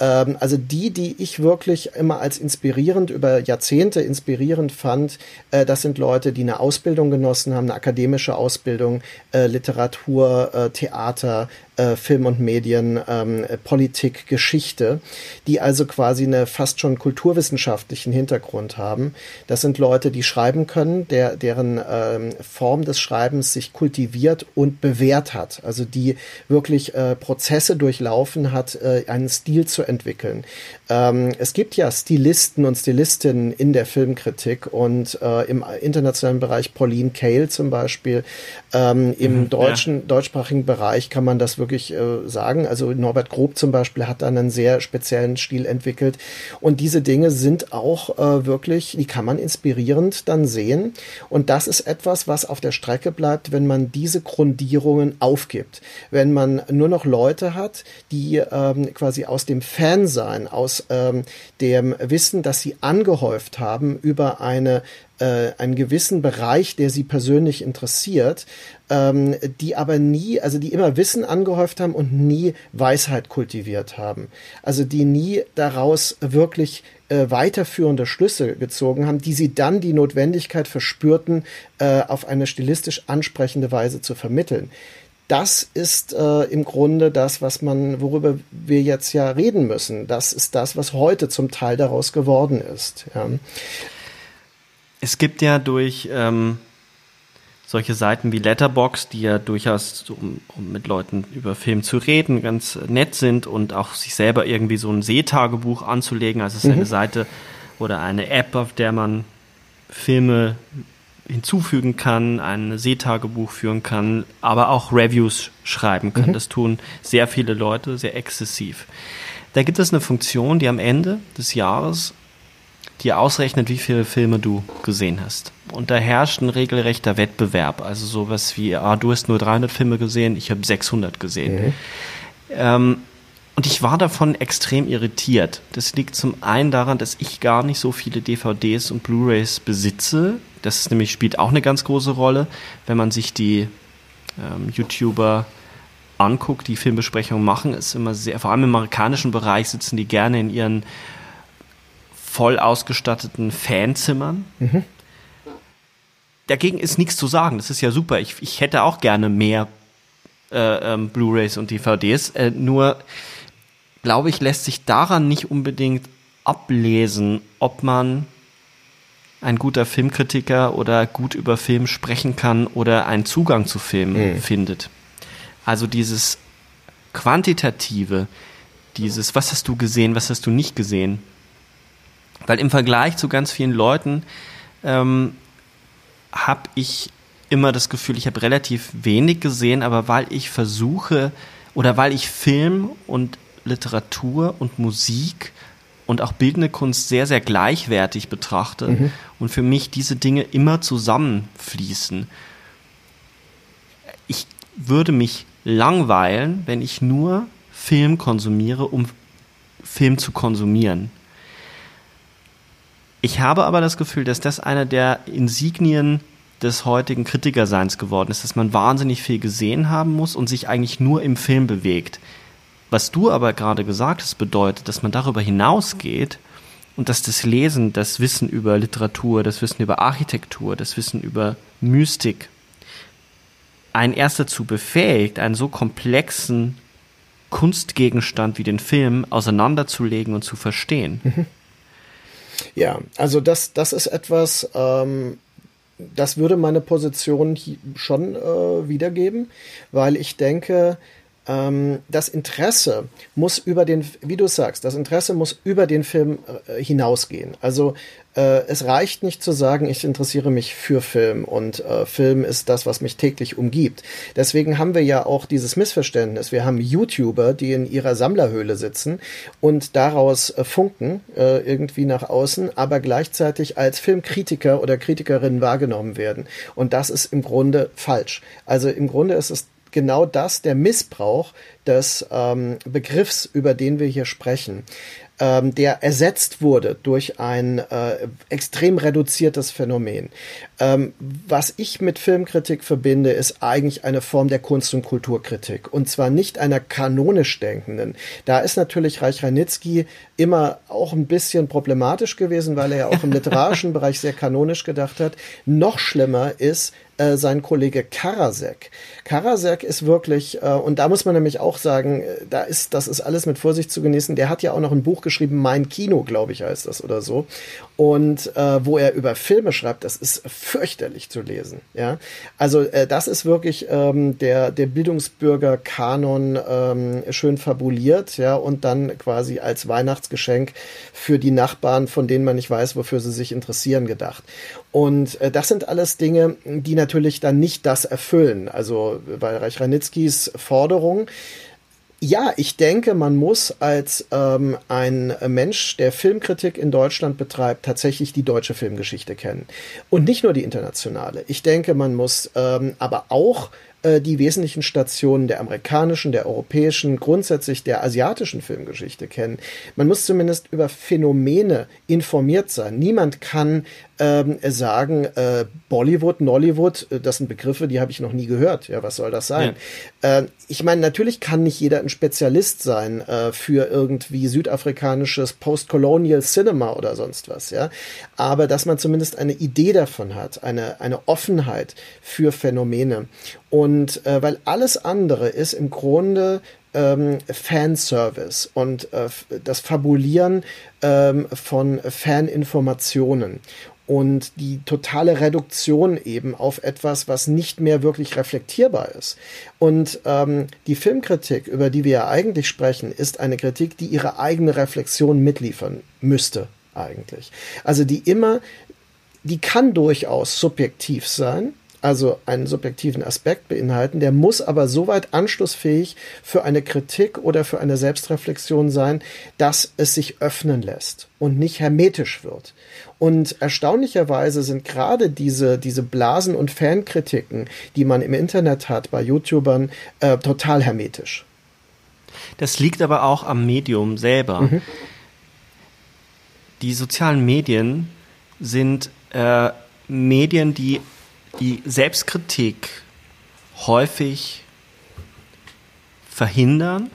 Ähm, also die, die ich wirklich immer als inspirierend über Jahrzehnte inspirierend fand, äh, das sind Leute, die eine Ausbildung genossen haben, eine akademische Ausbildung, äh, Literatur, äh, Theater, äh, Film und Medien, ähm, Politik, Geschichte, die also quasi eine fast schon kulturwissenschaftlichen Hintergrund haben. Das sind Leute, die schreiben können, der, deren ähm, Form des Schreibens sich kultiviert und bewährt hat. Also die wirklich äh, Prozesse durchlaufen hat, äh, einen Stil zu weiterzuentwickeln. Ähm, es gibt ja Stilisten und Stilistinnen in der Filmkritik und äh, im internationalen Bereich Pauline Kael zum Beispiel. Ähm, Im mhm, deutschen, ja. deutschsprachigen Bereich kann man das wirklich äh, sagen. Also Norbert Grob zum Beispiel hat dann einen sehr speziellen Stil entwickelt. Und diese Dinge sind auch äh, wirklich, die kann man inspirierend dann sehen. Und das ist etwas, was auf der Strecke bleibt, wenn man diese Grundierungen aufgibt. Wenn man nur noch Leute hat, die ähm, quasi aus dem Fansein, aus ähm, dem Wissen, das sie angehäuft haben über eine äh, einen gewissen Bereich, der sie persönlich interessiert, ähm, die aber nie, also die immer Wissen angehäuft haben und nie Weisheit kultiviert haben. Also die nie daraus wirklich äh, weiterführende Schlüsse gezogen haben, die sie dann die Notwendigkeit verspürten, äh, auf eine stilistisch ansprechende Weise zu vermitteln. Das ist äh, im Grunde das, was man, worüber wir jetzt ja reden müssen. Das ist das, was heute zum Teil daraus geworden ist. Ja. Es gibt ja durch ähm, solche Seiten wie Letterbox, die ja durchaus, um, um mit Leuten über Film zu reden, ganz nett sind und auch sich selber irgendwie so ein Seetagebuch anzulegen. Also es ist mhm. eine Seite oder eine App, auf der man Filme hinzufügen kann, ein Seetagebuch führen kann, aber auch Reviews schreiben kann. Mhm. Das tun sehr viele Leute, sehr exzessiv. Da gibt es eine Funktion, die am Ende des Jahres dir ausrechnet, wie viele Filme du gesehen hast. Und da herrscht ein regelrechter Wettbewerb. Also sowas wie, ah, du hast nur 300 Filme gesehen, ich habe 600 gesehen. Mhm. Ähm, und ich war davon extrem irritiert. Das liegt zum einen daran, dass ich gar nicht so viele DVDs und Blu-rays besitze. Das ist nämlich spielt auch eine ganz große Rolle, wenn man sich die ähm, YouTuber anguckt, die Filmbesprechungen machen, ist immer sehr, vor allem im amerikanischen Bereich sitzen die gerne in ihren voll ausgestatteten Fanzimmern. Mhm. Dagegen ist nichts zu sagen. Das ist ja super. Ich, ich hätte auch gerne mehr äh, ähm, Blu-rays und DVDs. Äh, nur glaube ich, lässt sich daran nicht unbedingt ablesen, ob man ein guter Filmkritiker oder gut über Film sprechen kann oder einen Zugang zu Filmen mhm. findet. Also dieses quantitative, dieses, was hast du gesehen, was hast du nicht gesehen, weil im Vergleich zu ganz vielen Leuten ähm, habe ich immer das Gefühl, ich habe relativ wenig gesehen, aber weil ich versuche oder weil ich Film und Literatur und Musik und auch bildende Kunst sehr, sehr gleichwertig betrachte mhm. und für mich diese Dinge immer zusammenfließen. Ich würde mich langweilen, wenn ich nur Film konsumiere, um Film zu konsumieren. Ich habe aber das Gefühl, dass das einer der Insignien des heutigen Kritikerseins geworden ist, dass man wahnsinnig viel gesehen haben muss und sich eigentlich nur im Film bewegt. Was du aber gerade gesagt hast, bedeutet, dass man darüber hinausgeht und dass das Lesen, das Wissen über Literatur, das Wissen über Architektur, das Wissen über Mystik einen erst dazu befähigt, einen so komplexen Kunstgegenstand wie den Film auseinanderzulegen und zu verstehen. Mhm. Ja, also das, das ist etwas, ähm, das würde meine Position schon äh, wiedergeben, weil ich denke, das Interesse muss über den, wie du sagst, das Interesse muss über den Film äh, hinausgehen. Also äh, es reicht nicht zu sagen, ich interessiere mich für Film und äh, Film ist das, was mich täglich umgibt. Deswegen haben wir ja auch dieses Missverständnis. Wir haben YouTuber, die in ihrer Sammlerhöhle sitzen und daraus äh, funken äh, irgendwie nach außen, aber gleichzeitig als Filmkritiker oder Kritikerin wahrgenommen werden. Und das ist im Grunde falsch. Also im Grunde ist es genau das, der Missbrauch des ähm, Begriffs, über den wir hier sprechen, ähm, der ersetzt wurde durch ein äh, extrem reduziertes Phänomen. Ähm, was ich mit Filmkritik verbinde, ist eigentlich eine Form der Kunst- und Kulturkritik. Und zwar nicht einer kanonisch denkenden. Da ist natürlich Reich Ranitzky immer auch ein bisschen problematisch gewesen, weil er ja auch im literarischen Bereich sehr kanonisch gedacht hat. Noch schlimmer ist, äh, sein Kollege Karasek. Karasek ist wirklich, äh, und da muss man nämlich auch sagen, äh, da ist, das ist alles mit Vorsicht zu genießen. Der hat ja auch noch ein Buch geschrieben, Mein Kino, glaube ich, heißt das oder so. Und äh, wo er über Filme schreibt, das ist fürchterlich zu lesen. Ja, also äh, das ist wirklich ähm, der der Bildungsbürger Kanon ähm, schön fabuliert, ja, und dann quasi als Weihnachtsgeschenk für die Nachbarn, von denen man nicht weiß, wofür sie sich interessieren, gedacht. Und äh, das sind alles Dinge, die natürlich dann nicht das erfüllen. Also bei Reich Ranitzkis Forderung ja, ich denke, man muss als ähm, ein Mensch, der Filmkritik in Deutschland betreibt, tatsächlich die deutsche Filmgeschichte kennen. Und nicht nur die internationale. Ich denke, man muss ähm, aber auch äh, die wesentlichen Stationen der amerikanischen, der europäischen, grundsätzlich der asiatischen Filmgeschichte kennen. Man muss zumindest über Phänomene informiert sein. Niemand kann ähm, sagen, äh, Bollywood, Nollywood, äh, das sind Begriffe, die habe ich noch nie gehört. Ja, was soll das sein? Ja. Äh, ich meine, natürlich kann nicht jeder ein Spezialist sein äh, für irgendwie südafrikanisches Postcolonial Cinema oder sonst was, ja. Aber dass man zumindest eine Idee davon hat, eine, eine Offenheit für Phänomene. Und äh, weil alles andere ist im Grunde ähm, Fanservice und äh, das Fabulieren ähm, von Faninformationen und die totale Reduktion eben auf etwas, was nicht mehr wirklich reflektierbar ist. Und ähm, die Filmkritik, über die wir ja eigentlich sprechen, ist eine Kritik, die ihre eigene Reflexion mitliefern müsste eigentlich. Also die immer, die kann durchaus subjektiv sein, also einen subjektiven Aspekt beinhalten, der muss aber soweit anschlussfähig für eine Kritik oder für eine Selbstreflexion sein, dass es sich öffnen lässt und nicht hermetisch wird. Und erstaunlicherweise sind gerade diese, diese Blasen- und Fankritiken, die man im Internet hat bei YouTubern, äh, total hermetisch. Das liegt aber auch am Medium selber. Mhm. Die sozialen Medien sind äh, Medien, die die Selbstkritik häufig verhindern.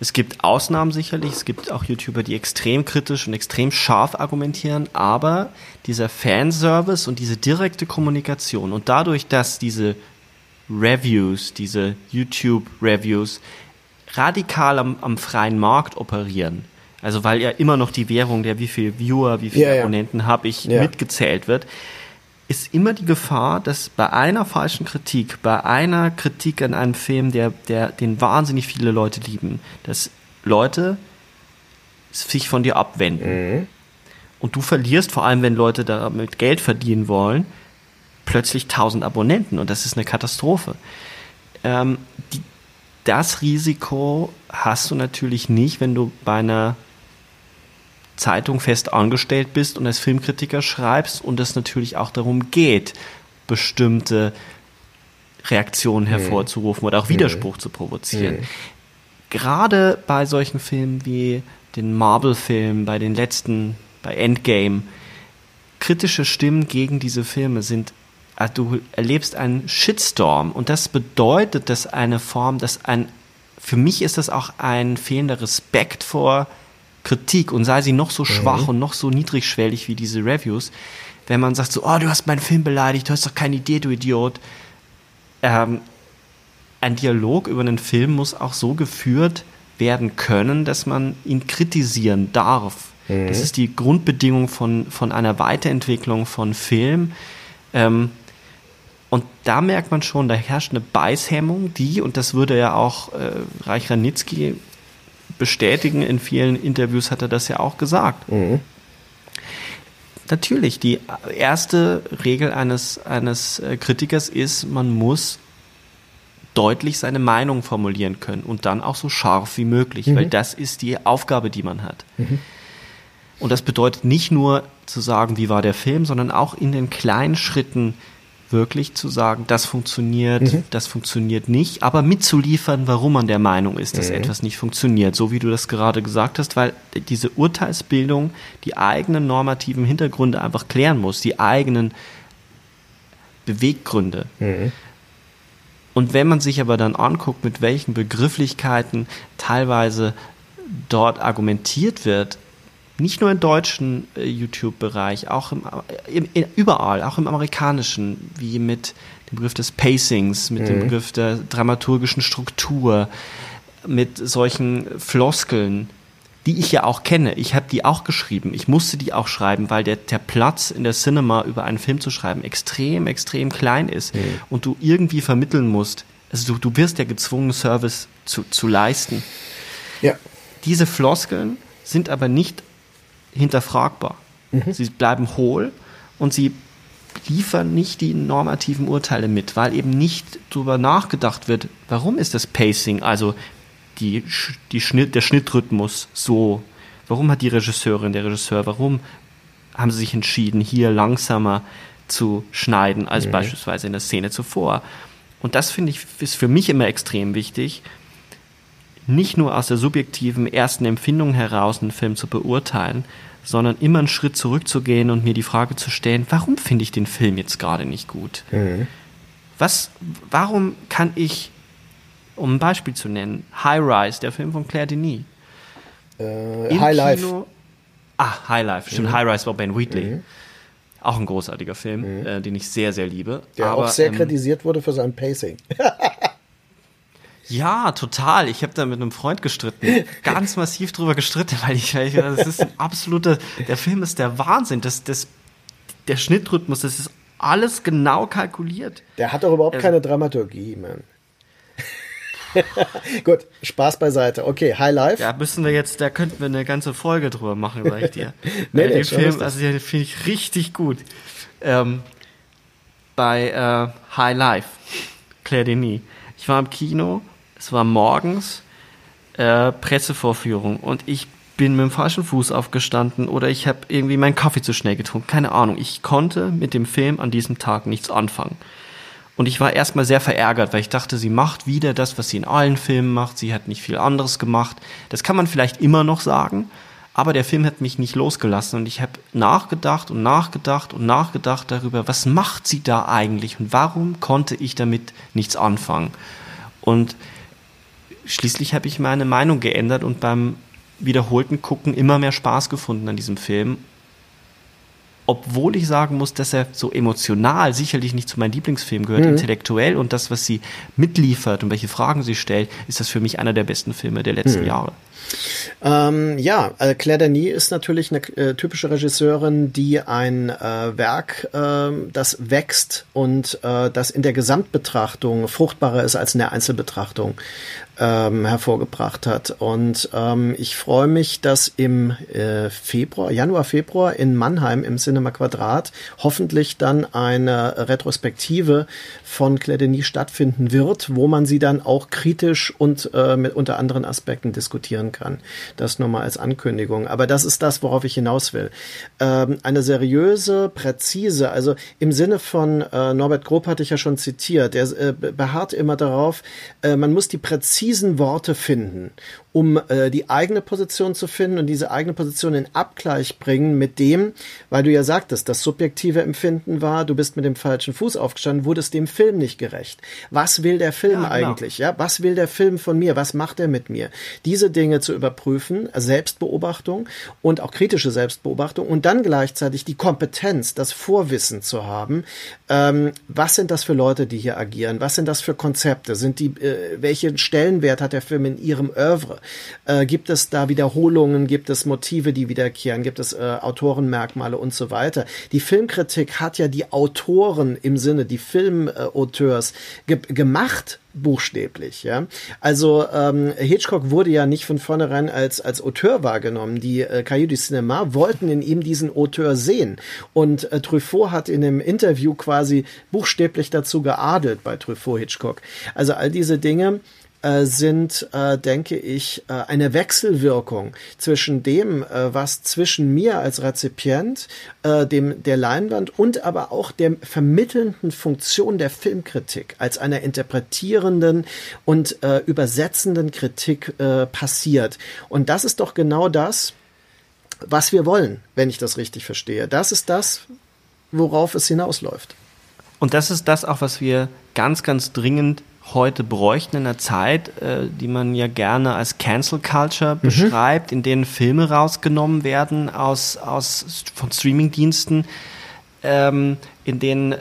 Es gibt Ausnahmen sicherlich, es gibt auch YouTuber, die extrem kritisch und extrem scharf argumentieren, aber dieser Fanservice und diese direkte Kommunikation und dadurch, dass diese Reviews, diese YouTube-Reviews radikal am, am, freien Markt operieren, also weil ja immer noch die Währung der wie viel Viewer, wie viele ja, Abonnenten ja. habe ich ja. mitgezählt wird, ist immer die Gefahr, dass bei einer falschen Kritik, bei einer Kritik an einem Film, der, der, den wahnsinnig viele Leute lieben, dass Leute sich von dir abwenden. Mhm. Und du verlierst, vor allem wenn Leute damit Geld verdienen wollen, plötzlich 1000 Abonnenten und das ist eine Katastrophe. Ähm, die, das Risiko hast du natürlich nicht, wenn du bei einer Zeitung fest angestellt bist und als Filmkritiker schreibst und es natürlich auch darum geht, bestimmte Reaktionen mhm. hervorzurufen oder auch Widerspruch mhm. zu provozieren. Mhm. Gerade bei solchen Filmen wie den Marvel-Film, bei den letzten, bei Endgame, kritische Stimmen gegen diese Filme sind, also du erlebst einen Shitstorm und das bedeutet, dass eine Form, dass ein, für mich ist das auch ein fehlender Respekt vor Kritik und sei sie noch so schwach mhm. und noch so niedrigschwellig wie diese Reviews, wenn man sagt so, oh, du hast meinen Film beleidigt, du hast doch keine Idee, du Idiot. Ähm, ein Dialog über einen Film muss auch so geführt werden können, dass man ihn kritisieren darf. Mhm. Das ist die Grundbedingung von, von einer Weiterentwicklung von Film. Ähm, und da merkt man schon, da herrscht eine Beißhemmung, die, und das würde ja auch äh, Reich Ranitzky bestätigen. In vielen Interviews hat er das ja auch gesagt. Mhm. Natürlich, die erste Regel eines, eines äh, Kritikers ist, man muss deutlich seine Meinung formulieren können und dann auch so scharf wie möglich, mhm. weil das ist die Aufgabe, die man hat. Mhm. Und das bedeutet nicht nur zu sagen, wie war der Film, sondern auch in den kleinen Schritten wirklich zu sagen, das funktioniert, mhm. das funktioniert nicht, aber mitzuliefern, warum man der Meinung ist, dass mhm. etwas nicht funktioniert, so wie du das gerade gesagt hast, weil diese Urteilsbildung die eigenen normativen Hintergründe einfach klären muss, die eigenen Beweggründe. Mhm. Und wenn man sich aber dann anguckt, mit welchen Begrifflichkeiten teilweise dort argumentiert wird, nicht nur im deutschen äh, YouTube-Bereich, auch im, im, im, überall, auch im amerikanischen, wie mit dem Begriff des Pacings, mit mhm. dem Begriff der dramaturgischen Struktur, mit solchen Floskeln, die ich ja auch kenne. Ich habe die auch geschrieben. Ich musste die auch schreiben, weil der, der Platz in der Cinema über einen Film zu schreiben extrem, extrem klein ist mhm. und du irgendwie vermitteln musst. Also du, du wirst ja gezwungen, Service zu, zu leisten. Ja. Diese Floskeln sind aber nicht hinterfragbar. Mhm. Sie bleiben hohl und sie liefern nicht die normativen Urteile mit, weil eben nicht darüber nachgedacht wird, warum ist das Pacing, also die, die Schnitt, der Schnittrhythmus so, warum hat die Regisseurin, der Regisseur, warum haben sie sich entschieden, hier langsamer zu schneiden als mhm. beispielsweise in der Szene zuvor. Und das finde ich ist für mich immer extrem wichtig, nicht nur aus der subjektiven ersten Empfindung heraus einen Film zu beurteilen, sondern immer einen Schritt zurückzugehen und mir die Frage zu stellen, warum finde ich den Film jetzt gerade nicht gut? Mhm. Was, warum kann ich, um ein Beispiel zu nennen, High Rise, der Film von Claire Denis. Äh, High Life. Ah, High Life, stimmt, mhm. High Rise war Ben Wheatley. Mhm. Auch ein großartiger Film, mhm. äh, den ich sehr, sehr liebe. Der Aber, auch sehr ähm, kritisiert wurde für sein Pacing. Ja, total. Ich habe da mit einem Freund gestritten, ganz massiv drüber gestritten, weil ich, weil ich das ist ein absoluter, der Film ist der Wahnsinn. Das, das, der Schnittrhythmus, das ist alles genau kalkuliert. Der hat doch überhaupt also, keine Dramaturgie, man. Gut, Spaß beiseite. Okay, High Life. Ja, müssen wir jetzt, da könnten wir eine ganze Folge drüber machen, sag ich dir. nee, nee, den Film, also den finde ich richtig gut. Ähm, bei äh, High Life, Claire Denis. Ich war im Kino es war morgens äh, Pressevorführung und ich bin mit dem falschen Fuß aufgestanden oder ich habe irgendwie meinen Kaffee zu schnell getrunken. Keine Ahnung. Ich konnte mit dem Film an diesem Tag nichts anfangen. Und ich war erstmal sehr verärgert, weil ich dachte, sie macht wieder das, was sie in allen Filmen macht. Sie hat nicht viel anderes gemacht. Das kann man vielleicht immer noch sagen, aber der Film hat mich nicht losgelassen und ich habe nachgedacht und nachgedacht und nachgedacht darüber, was macht sie da eigentlich und warum konnte ich damit nichts anfangen. Und schließlich habe ich meine Meinung geändert und beim wiederholten Gucken immer mehr Spaß gefunden an diesem Film. Obwohl ich sagen muss, dass er so emotional sicherlich nicht zu meinen Lieblingsfilmen gehört, mhm. intellektuell und das, was sie mitliefert und welche Fragen sie stellt, ist das für mich einer der besten Filme der letzten mhm. Jahre. Ähm, ja, äh, Claire Denis ist natürlich eine äh, typische Regisseurin, die ein äh, Werk, äh, das wächst und äh, das in der Gesamtbetrachtung fruchtbarer ist als in der Einzelbetrachtung ähm, hervorgebracht hat. Und ähm, ich freue mich, dass im äh, Februar, Januar, Februar in Mannheim im Cinema Quadrat hoffentlich dann eine Retrospektive von Claire Denis stattfinden wird, wo man sie dann auch kritisch und äh, mit unter anderen Aspekten diskutieren kann. Das nur mal als Ankündigung. Aber das ist das, worauf ich hinaus will. Ähm, eine seriöse, präzise, also im Sinne von äh, Norbert Grob hatte ich ja schon zitiert, er äh, beharrt immer darauf, äh, man muss die präzisen Worte finden um äh, die eigene Position zu finden und diese eigene Position in Abgleich bringen mit dem, weil du ja sagtest, das subjektive Empfinden war, du bist mit dem falschen Fuß aufgestanden, wurdest dem Film nicht gerecht. Was will der Film ja, genau. eigentlich? Ja, was will der Film von mir? Was macht er mit mir? Diese Dinge zu überprüfen, Selbstbeobachtung und auch kritische Selbstbeobachtung und dann gleichzeitig die Kompetenz, das Vorwissen zu haben. Ähm, was sind das für Leute, die hier agieren? Was sind das für Konzepte? Sind die, äh, welchen Stellenwert hat der Film in ihrem Oeuvre? Äh, gibt es da Wiederholungen? Gibt es Motive, die wiederkehren? Gibt es äh, Autorenmerkmale und so weiter? Die Filmkritik hat ja die Autoren im Sinne, die Filmauteurs ge gemacht buchstäblich, ja. Also ähm, Hitchcock wurde ja nicht von vornherein als als Auteur wahrgenommen. Die äh, Cahiers du Cinema wollten in ihm diesen Auteur sehen und äh, Truffaut hat in einem Interview quasi buchstäblich dazu geadelt bei Truffaut Hitchcock. Also all diese Dinge äh, sind, äh, denke ich, äh, eine Wechselwirkung zwischen dem, äh, was zwischen mir als Rezipient, äh, dem der Leinwand und aber auch der vermittelnden Funktion der Filmkritik als einer interpretierenden und äh, übersetzenden Kritik äh, passiert. Und das ist doch genau das, was wir wollen, wenn ich das richtig verstehe. Das ist das, worauf es hinausläuft. Und das ist das auch, was wir ganz, ganz dringend heute bräuchten in einer Zeit, äh, die man ja gerne als Cancel Culture mhm. beschreibt, in denen Filme rausgenommen werden aus, aus von Streamingdiensten, ähm, in denen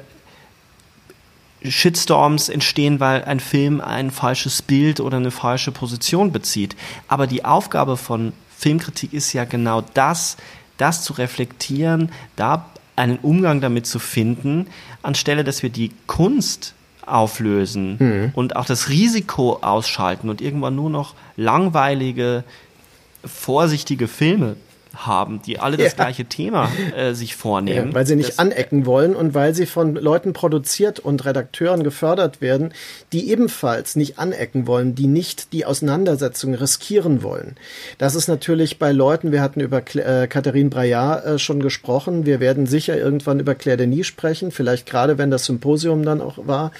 Shitstorms entstehen, weil ein Film ein falsches Bild oder eine falsche Position bezieht. Aber die Aufgabe von Filmkritik ist ja genau das, das zu reflektieren, da einen Umgang damit zu finden, anstelle dass wir die Kunst auflösen mhm. und auch das Risiko ausschalten und irgendwann nur noch langweilige, vorsichtige Filme haben, die alle das ja. gleiche Thema äh, sich vornehmen. Ja, weil sie nicht das, anecken wollen und weil sie von Leuten produziert und Redakteuren gefördert werden, die ebenfalls nicht anecken wollen, die nicht die Auseinandersetzung riskieren wollen. Das ist natürlich bei Leuten, wir hatten über äh, Catherine Breillat äh, schon gesprochen, wir werden sicher irgendwann über Claire Denis sprechen, vielleicht gerade wenn das Symposium dann auch war,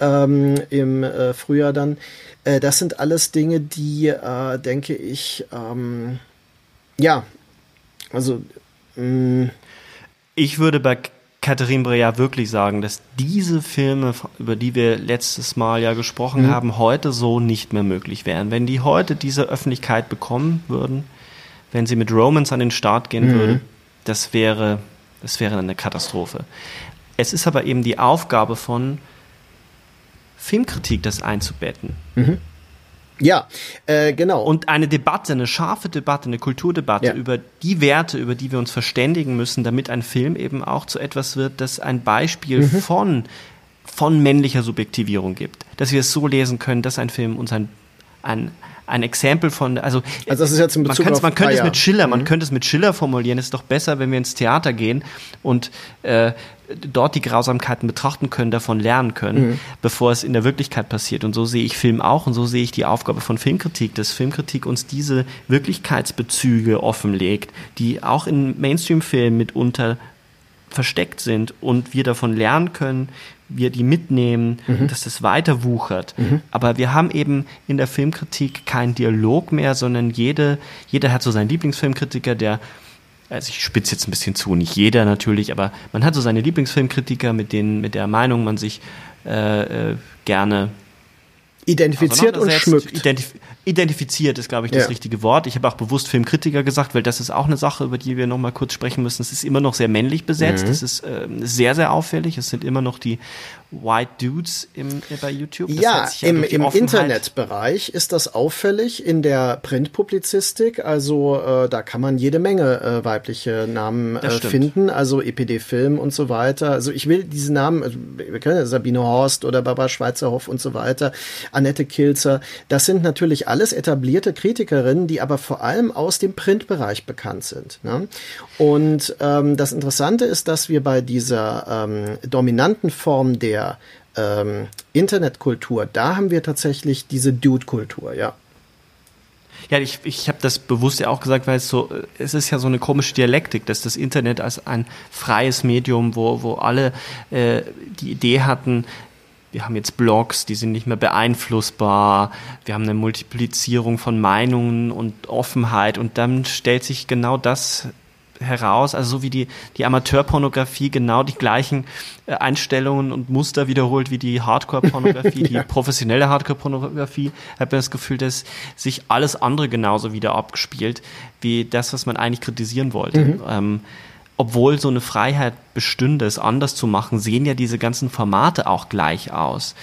ähm, im äh, Frühjahr dann. Äh, das sind alles Dinge, die, äh, denke ich, ähm, ja, also, mh. Mm, ich würde bei Catherine Breillat wirklich sagen, dass diese Filme, über die wir letztes Mal ja gesprochen mhm. haben, heute so nicht mehr möglich wären. Wenn die heute diese Öffentlichkeit bekommen würden, wenn sie mit Romans an den Start gehen mhm. würde, das wäre, das wäre eine Katastrophe. Es ist aber eben die Aufgabe von Filmkritik, das einzubetten. Mhm. Ja, äh, genau. Und eine Debatte, eine scharfe Debatte, eine Kulturdebatte ja. über die Werte, über die wir uns verständigen müssen, damit ein Film eben auch zu etwas wird, das ein Beispiel mhm. von, von männlicher Subjektivierung gibt. Dass wir es so lesen können, dass ein Film uns ein, ein, ein Exempel von, also, also das ist jetzt in Bezug man, man könnte es mit Schiller, mhm. man könnte es mit Schiller formulieren. Es ist doch besser, wenn wir ins Theater gehen und äh, dort die Grausamkeiten betrachten können, davon lernen können, mhm. bevor es in der Wirklichkeit passiert. Und so sehe ich Film auch und so sehe ich die Aufgabe von Filmkritik, dass Filmkritik uns diese Wirklichkeitsbezüge offenlegt, die auch in Mainstream-Filmen mitunter versteckt sind und wir davon lernen können, wir die mitnehmen, mhm. dass das weiter wuchert. Mhm. Aber wir haben eben in der Filmkritik keinen Dialog mehr, sondern jede, jeder hat so seinen Lieblingsfilmkritiker, der also ich spitze jetzt ein bisschen zu, nicht jeder natürlich, aber man hat so seine Lieblingsfilmkritiker, mit denen, mit der Meinung man sich äh, äh, gerne identifiziert und schmückt. Identif identifiziert ist, glaube ich, das ja. richtige Wort. Ich habe auch bewusst Filmkritiker gesagt, weil das ist auch eine Sache, über die wir noch mal kurz sprechen müssen. Es ist immer noch sehr männlich besetzt. Es mhm. ist äh, sehr, sehr auffällig. Es sind immer noch die White Dudes im, äh, bei YouTube. Das ja, ja im, im Internetbereich ist das auffällig in der Printpublizistik. Also äh, da kann man jede Menge äh, weibliche Namen äh, finden, also EPD Film und so weiter. Also ich will diese Namen, also, wir kennen ja Sabine Horst oder Barbara Schweizerhoff und so weiter, Annette Kilzer. Das sind natürlich alles etablierte Kritikerinnen, die aber vor allem aus dem Printbereich bekannt sind. Ne? Und ähm, das Interessante ist, dass wir bei dieser ähm, dominanten Form der ähm, Internetkultur, da haben wir tatsächlich diese Dude-Kultur, ja. Ja, ich, ich habe das bewusst ja auch gesagt, weil es so, es ist ja so eine komische Dialektik, dass das Internet als ein freies Medium, wo, wo alle äh, die Idee hatten, wir haben jetzt Blogs, die sind nicht mehr beeinflussbar, wir haben eine Multiplizierung von Meinungen und Offenheit und dann stellt sich genau das heraus, also so wie die, die Amateurpornografie genau die gleichen äh, Einstellungen und Muster wiederholt wie die Hardcore-Pornografie, die professionelle Hardcore-Pornografie, hat man das Gefühl, dass sich alles andere genauso wieder abgespielt, wie das, was man eigentlich kritisieren wollte. Mhm. Ähm, obwohl so eine Freiheit bestünde, es anders zu machen, sehen ja diese ganzen Formate auch gleich aus.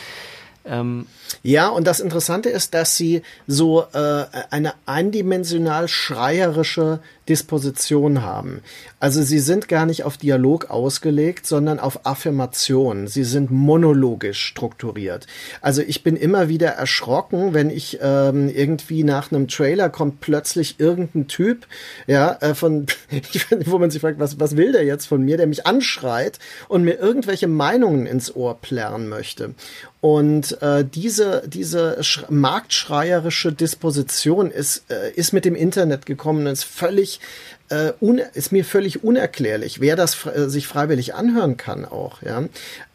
Ähm, ja, und das Interessante ist, dass sie so äh, eine eindimensional schreierische Disposition haben. Also sie sind gar nicht auf Dialog ausgelegt, sondern auf Affirmation. Sie sind monologisch strukturiert. Also ich bin immer wieder erschrocken, wenn ich ähm, irgendwie nach einem Trailer kommt plötzlich irgendein Typ, ja, äh, von, wo man sich fragt, was, was will der jetzt von mir, der mich anschreit und mir irgendwelche Meinungen ins Ohr plärren möchte. Und äh, diese, diese marktschreierische Disposition ist, äh, ist mit dem Internet gekommen und ist völlig äh, ist mir völlig unerklärlich, wer das äh, sich freiwillig anhören kann auch, ja,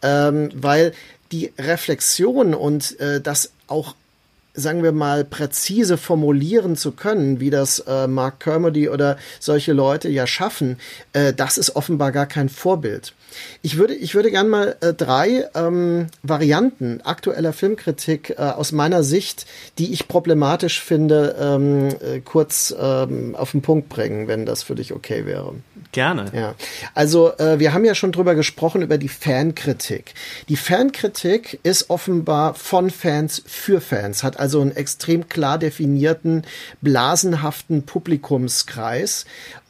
ähm, weil die Reflexion und äh, das auch sagen wir mal, präzise formulieren zu können, wie das äh, Mark Kermody oder solche Leute ja schaffen, äh, das ist offenbar gar kein Vorbild. Ich würde, ich würde gern mal äh, drei ähm, Varianten aktueller Filmkritik äh, aus meiner Sicht, die ich problematisch finde, ähm, äh, kurz ähm, auf den Punkt bringen, wenn das für dich okay wäre. Gerne. Ja, also äh, wir haben ja schon drüber gesprochen über die Fankritik. Die Fankritik ist offenbar von Fans für Fans, hat also einen extrem klar definierten, blasenhaften Publikumskreis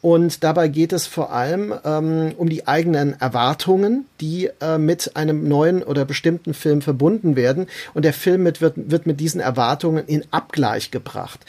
und dabei geht es vor allem ähm, um die eigenen Erwartungen, die äh, mit einem neuen oder bestimmten Film verbunden werden. Und der Film mit, wird, wird mit diesen Erwartungen in Abgleich gebracht.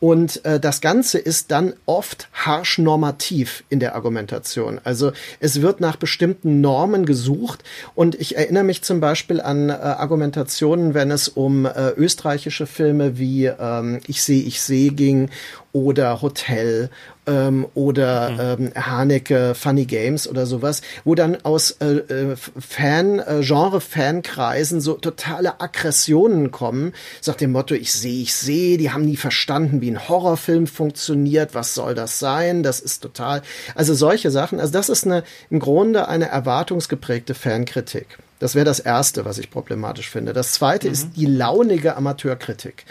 Und äh, das Ganze ist dann oft harsch normativ in der Argumentation. Also es wird nach bestimmten Normen gesucht. Und ich erinnere mich zum Beispiel an äh, Argumentationen, wenn es um äh, österreichische Filme wie ähm, Ich sehe, ich sehe ging oder Hotel ähm, oder mhm. ähm, Haneke Funny Games oder sowas, wo dann aus äh, äh, Fan, äh, Genre-Fankreisen so totale Aggressionen kommen, sagt dem Motto, ich sehe, ich sehe, die haben nie verstanden, wie ein Horrorfilm funktioniert, was soll das sein, das ist total, also solche Sachen, also das ist eine, im Grunde eine erwartungsgeprägte Fankritik. Das wäre das Erste, was ich problematisch finde. Das Zweite mhm. ist die launige Amateurkritik.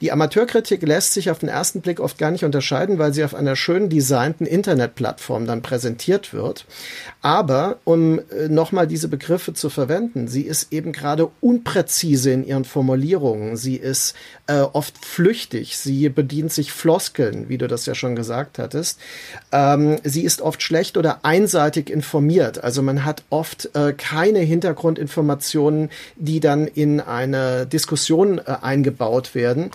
Die Amateurkritik lässt sich auf den ersten Blick oft gar nicht unterscheiden, weil sie auf einer schön designten Internetplattform dann präsentiert wird. Aber um äh, nochmal diese Begriffe zu verwenden, sie ist eben gerade unpräzise in ihren Formulierungen. Sie ist äh, oft flüchtig. Sie bedient sich Floskeln, wie du das ja schon gesagt hattest. Ähm, sie ist oft schlecht oder einseitig informiert. Also man hat oft äh, keine Hintergrund Hintergrundinformationen, die dann in eine Diskussion äh, eingebaut werden.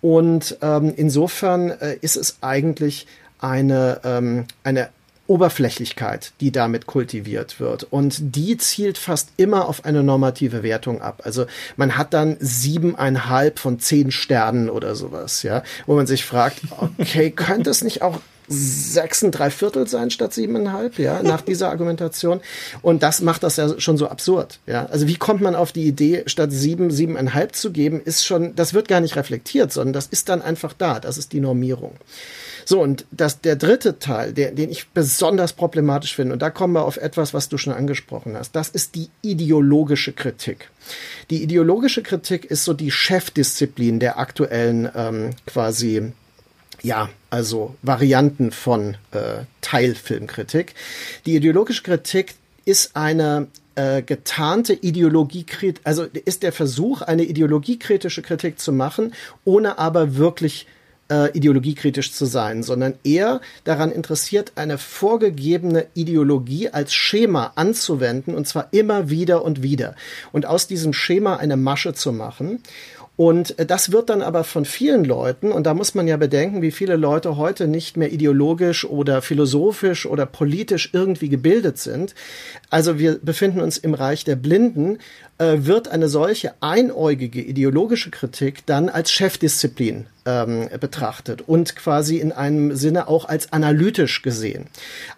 Und ähm, insofern äh, ist es eigentlich eine, ähm, eine Oberflächlichkeit, die damit kultiviert wird. Und die zielt fast immer auf eine normative Wertung ab. Also man hat dann siebeneinhalb von zehn Sternen oder sowas, ja, wo man sich fragt, okay, könnte es nicht auch sechs und drei Viertel sein statt siebeneinhalb, ja, nach dieser Argumentation. Und das macht das ja schon so absurd, ja. Also wie kommt man auf die Idee, statt sieben, siebeneinhalb zu geben, ist schon, das wird gar nicht reflektiert, sondern das ist dann einfach da. Das ist die Normierung. So, und das, der dritte Teil, der, den ich besonders problematisch finde, und da kommen wir auf etwas, was du schon angesprochen hast, das ist die ideologische Kritik. Die ideologische Kritik ist so die Chefdisziplin der aktuellen ähm, quasi ja, also Varianten von äh, Teilfilmkritik. Die ideologische Kritik ist eine äh, getarnte Ideologiekritik, also ist der Versuch, eine ideologiekritische Kritik zu machen, ohne aber wirklich äh, ideologiekritisch zu sein, sondern eher daran interessiert, eine vorgegebene Ideologie als Schema anzuwenden, und zwar immer wieder und wieder. Und aus diesem Schema eine Masche zu machen. Und äh, das wird dann aber von vielen Leuten, und da muss man ja bedenken, wie viele Leute heute nicht mehr ideologisch oder philosophisch oder politisch irgendwie gebildet sind. Also wir befinden uns im Reich der Blinden, äh, wird eine solche einäugige ideologische Kritik dann als Chefdisziplin ähm, betrachtet und quasi in einem Sinne auch als analytisch gesehen.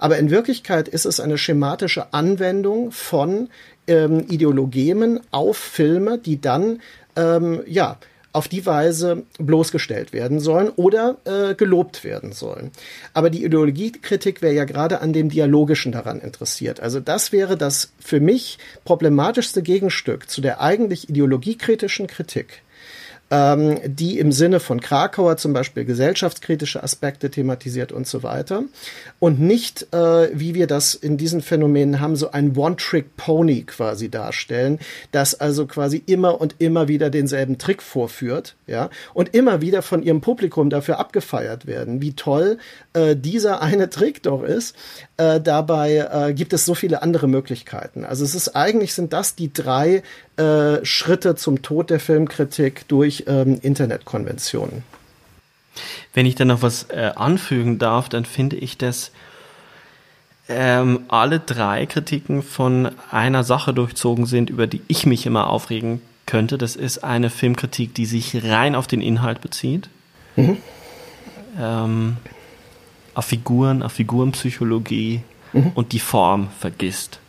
Aber in Wirklichkeit ist es eine schematische Anwendung von ähm, Ideologemen auf Filme, die dann ähm, ja, auf die Weise bloßgestellt werden sollen oder äh, gelobt werden sollen. Aber die Ideologiekritik wäre ja gerade an dem Dialogischen daran interessiert. Also das wäre das für mich problematischste Gegenstück zu der eigentlich ideologiekritischen Kritik ähm, die im Sinne von Krakauer zum Beispiel gesellschaftskritische Aspekte thematisiert und so weiter. Und nicht, äh, wie wir das in diesen Phänomenen haben, so ein One-Trick-Pony quasi darstellen, das also quasi immer und immer wieder denselben Trick vorführt, ja, und immer wieder von ihrem Publikum dafür abgefeiert werden, wie toll äh, dieser eine Trick doch ist. Äh, dabei äh, gibt es so viele andere Möglichkeiten. Also es ist eigentlich sind das die drei äh, Schritte zum Tod der Filmkritik durch ähm, Internetkonventionen. Wenn ich da noch was äh, anfügen darf, dann finde ich, dass ähm, alle drei Kritiken von einer Sache durchzogen sind, über die ich mich immer aufregen könnte. Das ist eine Filmkritik, die sich rein auf den Inhalt bezieht. Mhm. Ähm, auf Figuren, auf Figurenpsychologie mhm. und die Form vergisst.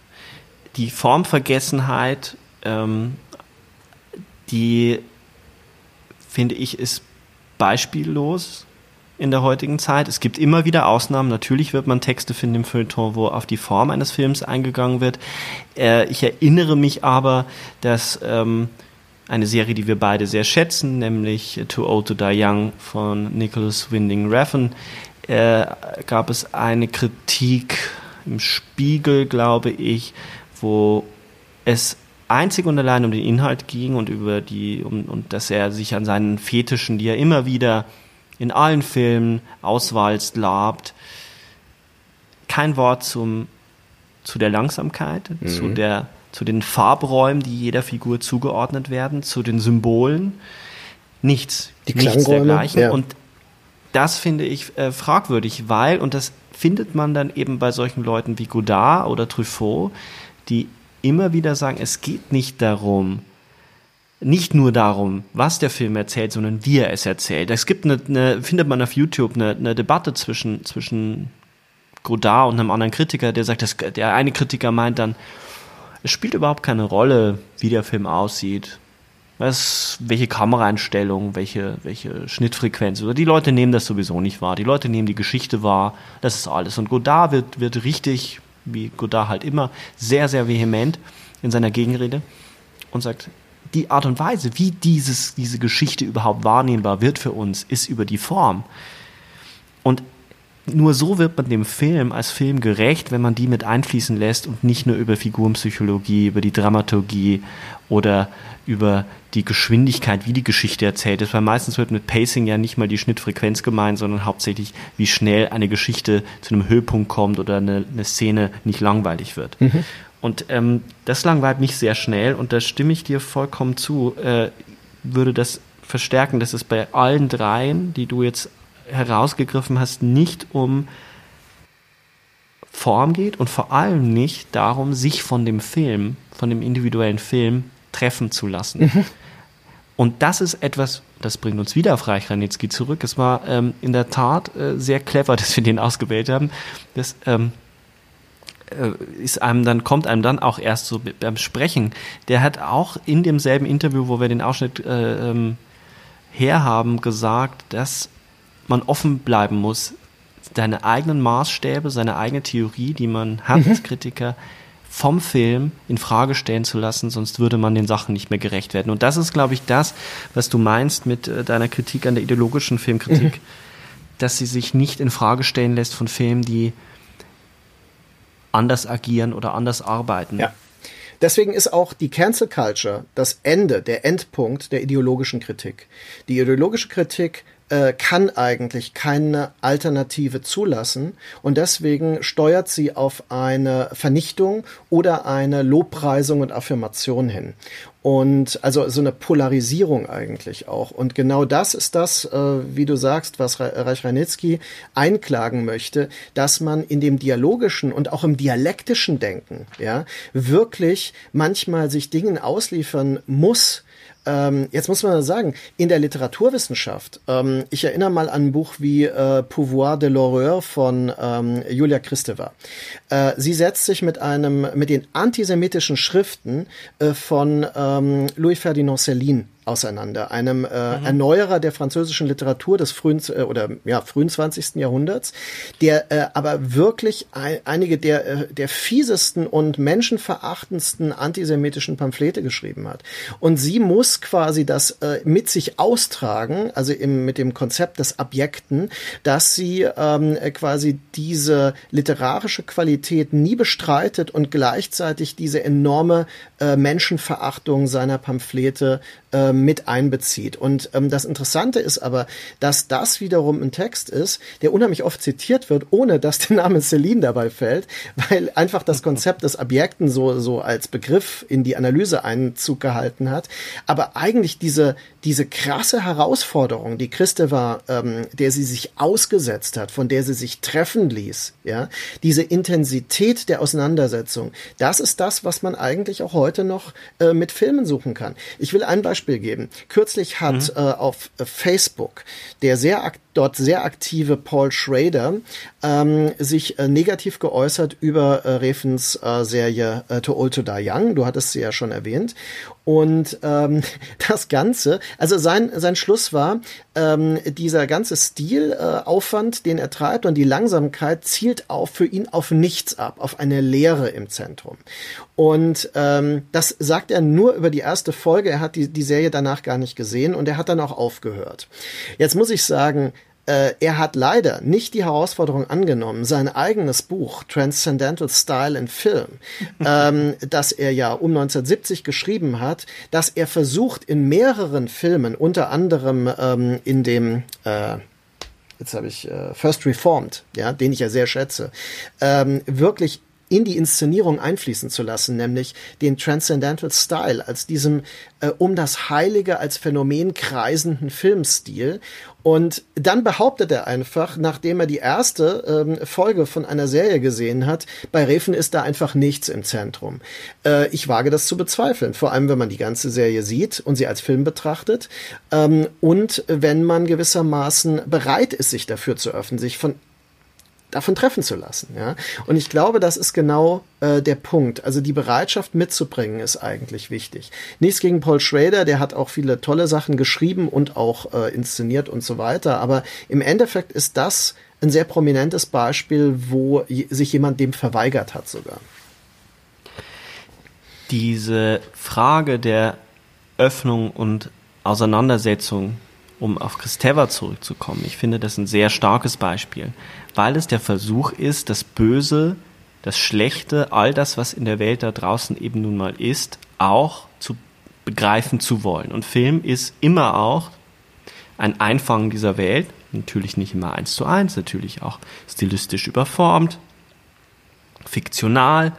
Die Formvergessenheit, ähm, die finde ich, ist beispiellos in der heutigen Zeit. Es gibt immer wieder Ausnahmen. Natürlich wird man Texte finden im Feuilleton, wo auf die Form eines Films eingegangen wird. Äh, ich erinnere mich aber, dass ähm, eine Serie, die wir beide sehr schätzen, nämlich Too Old to Die Young von Nicholas Winding Refn, äh, gab es eine Kritik im Spiegel, glaube ich, wo es einzig und allein um den Inhalt ging und über die, um, und dass er sich an seinen Fetischen, die er immer wieder in allen Filmen auswalzt, labt. Kein Wort zum, zu der Langsamkeit, mhm. zu, der, zu den Farbräumen, die jeder Figur zugeordnet werden, zu den Symbolen. Nichts. Die nichts dergleichen. Ja. Und das finde ich äh, fragwürdig, weil, und das findet man dann eben bei solchen Leuten wie Godard oder Truffaut, die immer wieder sagen, es geht nicht darum, nicht nur darum, was der Film erzählt, sondern wie er es erzählt. Es gibt eine, eine findet man auf YouTube eine, eine Debatte zwischen, zwischen Godard und einem anderen Kritiker, der sagt, dass, der eine Kritiker meint dann, es spielt überhaupt keine Rolle, wie der Film aussieht. Was, welche Kameraeinstellung, welche, welche Schnittfrequenz. Oder die Leute nehmen das sowieso nicht wahr. Die Leute nehmen die Geschichte wahr. Das ist alles. Und Godard wird, wird richtig, wie Godard halt immer, sehr, sehr vehement in seiner Gegenrede und sagt, die Art und Weise, wie dieses, diese Geschichte überhaupt wahrnehmbar wird für uns, ist über die Form. Nur so wird man dem Film als Film gerecht, wenn man die mit einfließen lässt und nicht nur über Figurenpsychologie, über die Dramaturgie oder über die Geschwindigkeit, wie die Geschichte erzählt ist. Weil meistens wird mit Pacing ja nicht mal die Schnittfrequenz gemeint, sondern hauptsächlich, wie schnell eine Geschichte zu einem Höhepunkt kommt oder eine, eine Szene nicht langweilig wird. Mhm. Und ähm, das langweilt mich sehr schnell und da stimme ich dir vollkommen zu, äh, würde das verstärken, dass es bei allen dreien, die du jetzt herausgegriffen hast, nicht um Form geht und vor allem nicht darum, sich von dem Film, von dem individuellen Film treffen zu lassen. Mhm. Und das ist etwas, das bringt uns wieder auf Reich Ranitzky zurück. Es war ähm, in der Tat äh, sehr clever, dass wir den ausgewählt haben. Das ähm, äh, ist einem dann, kommt einem dann auch erst so beim Sprechen. Der hat auch in demselben Interview, wo wir den Ausschnitt äh, ähm, herhaben, gesagt, dass man offen bleiben muss, seine eigenen Maßstäbe, seine eigene Theorie, die man hat mhm. als Kritiker, vom Film in Frage stellen zu lassen, sonst würde man den Sachen nicht mehr gerecht werden. Und das ist, glaube ich, das, was du meinst mit äh, deiner Kritik an der ideologischen Filmkritik, mhm. dass sie sich nicht in Frage stellen lässt von Filmen, die anders agieren oder anders arbeiten. Ja. Deswegen ist auch die Cancel Culture das Ende, der Endpunkt der ideologischen Kritik. Die ideologische Kritik äh, kann eigentlich keine Alternative zulassen und deswegen steuert sie auf eine Vernichtung oder eine Lobpreisung und Affirmation hin. Und also so eine Polarisierung eigentlich auch. Und genau das ist das, äh, wie du sagst, was Reich Ranitzky einklagen möchte, dass man in dem dialogischen und auch im dialektischen Denken, ja, wirklich manchmal sich Dingen ausliefern muss, ähm, jetzt muss man sagen, in der Literaturwissenschaft, ähm, ich erinnere mal an ein Buch wie äh, Pouvoir de l'horreur von ähm, Julia Kristeva. Äh, sie setzt sich mit einem, mit den antisemitischen Schriften äh, von ähm, Louis Ferdinand Céline auseinander, einem äh, mhm. Erneuerer der französischen Literatur des frühen äh, oder ja frühen 20. Jahrhunderts, der äh, aber wirklich ein, einige der äh, der fiesesten und menschenverachtendsten antisemitischen Pamphlete geschrieben hat. Und sie muss quasi das äh, mit sich austragen, also im, mit dem Konzept des Abjekten, dass sie ähm, quasi diese literarische Qualität nie bestreitet und gleichzeitig diese enorme äh, Menschenverachtung seiner Pamphlete äh, mit einbezieht. Und ähm, das Interessante ist aber, dass das wiederum ein Text ist, der unheimlich oft zitiert wird, ohne dass der Name Celine dabei fällt, weil einfach das Konzept des Objekten so, so als Begriff in die Analyse Einzug gehalten hat. Aber eigentlich diese, diese krasse Herausforderung, die Christeva, ähm, der sie sich ausgesetzt hat, von der sie sich treffen ließ, ja, diese Intensität der Auseinandersetzung, das ist das, was man eigentlich auch heute noch äh, mit Filmen suchen kann. Ich will ein Beispiel geben. Kürzlich hat mhm. äh, auf Facebook der sehr aktiv dort sehr aktive Paul Schrader ähm, sich äh, negativ geäußert über äh, Refens äh, Serie äh, To Old to Die Young. Du hattest sie ja schon erwähnt. Und ähm, das Ganze, also sein, sein Schluss war, ähm, dieser ganze Stilaufwand, äh, den er treibt und die Langsamkeit zielt auf für ihn auf nichts ab, auf eine Leere im Zentrum. Und ähm, das sagt er nur über die erste Folge. Er hat die, die Serie danach gar nicht gesehen und er hat dann auch aufgehört. Jetzt muss ich sagen, er hat leider nicht die Herausforderung angenommen, sein eigenes Buch Transcendental Style in Film, ähm, das er ja um 1970 geschrieben hat, dass er versucht in mehreren Filmen, unter anderem ähm, in dem äh, jetzt habe ich äh, First Reformed, ja, den ich ja sehr schätze, ähm, wirklich in die Inszenierung einfließen zu lassen, nämlich den Transcendental Style als diesem äh, um das Heilige als Phänomen kreisenden Filmstil. Und dann behauptet er einfach, nachdem er die erste ähm, Folge von einer Serie gesehen hat, bei Refen ist da einfach nichts im Zentrum. Äh, ich wage das zu bezweifeln, vor allem wenn man die ganze Serie sieht und sie als Film betrachtet ähm, und wenn man gewissermaßen bereit ist, sich dafür zu öffnen, sich von davon treffen zu lassen. Ja? Und ich glaube, das ist genau äh, der Punkt. Also die Bereitschaft mitzubringen ist eigentlich wichtig. Nichts gegen Paul Schrader, der hat auch viele tolle Sachen geschrieben und auch äh, inszeniert und so weiter. Aber im Endeffekt ist das ein sehr prominentes Beispiel, wo sich jemand dem verweigert hat sogar. Diese Frage der Öffnung und Auseinandersetzung um auf Kristeva zurückzukommen, ich finde das ein sehr starkes Beispiel, weil es der Versuch ist, das Böse, das Schlechte, all das, was in der Welt da draußen eben nun mal ist, auch zu begreifen zu wollen. Und Film ist immer auch ein Einfangen dieser Welt, natürlich nicht immer eins zu eins, natürlich auch stilistisch überformt, fiktional.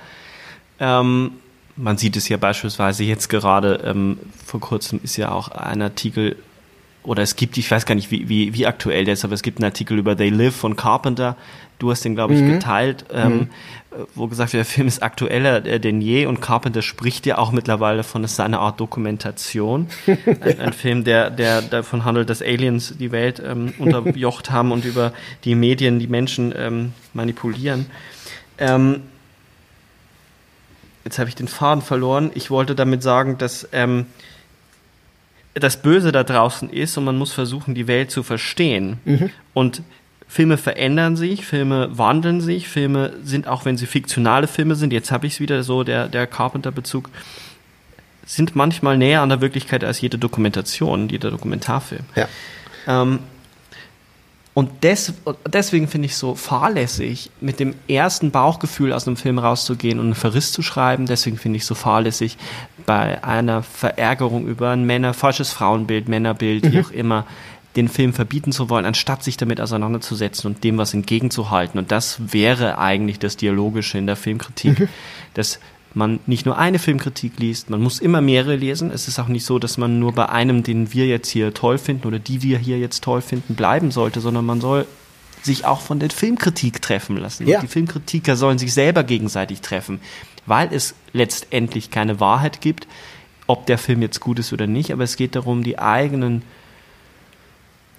Ähm, man sieht es ja beispielsweise jetzt gerade, ähm, vor kurzem ist ja auch ein Artikel oder es gibt, ich weiß gar nicht, wie, wie, wie aktuell der ist, aber es gibt einen Artikel über They Live von Carpenter. Du hast den, glaube ich, mhm. geteilt, ähm, mhm. wo gesagt wird, der Film ist aktueller äh, denn je und Carpenter spricht ja auch mittlerweile von, es sei eine Art Dokumentation. ein, ein, Film, der, der davon handelt, dass Aliens die Welt ähm, unterjocht haben und über die Medien die Menschen ähm, manipulieren. Ähm, jetzt habe ich den Faden verloren. Ich wollte damit sagen, dass ähm, das Böse da draußen ist und man muss versuchen, die Welt zu verstehen. Mhm. Und Filme verändern sich, Filme wandeln sich, Filme sind, auch wenn sie fiktionale Filme sind, jetzt habe ich es wieder so, der, der Carpenter-Bezug, sind manchmal näher an der Wirklichkeit als jede Dokumentation, jeder Dokumentarfilm. Ja. Ähm, und des, deswegen finde ich so fahrlässig, mit dem ersten Bauchgefühl aus einem Film rauszugehen und einen Verriss zu schreiben. Deswegen finde ich so fahrlässig, bei einer Verärgerung über ein Männer, falsches Frauenbild, Männerbild, mhm. wie auch immer, den Film verbieten zu wollen, anstatt sich damit auseinanderzusetzen und dem was entgegenzuhalten. Und das wäre eigentlich das Dialogische in der Filmkritik, mhm. dass man nicht nur eine Filmkritik liest, man muss immer mehrere lesen. Es ist auch nicht so, dass man nur bei einem, den wir jetzt hier toll finden oder die wir hier jetzt toll finden, bleiben sollte, sondern man soll sich auch von der Filmkritik treffen lassen. Ja. Die Filmkritiker sollen sich selber gegenseitig treffen, weil es letztendlich keine Wahrheit gibt, ob der Film jetzt gut ist oder nicht, aber es geht darum, die eigenen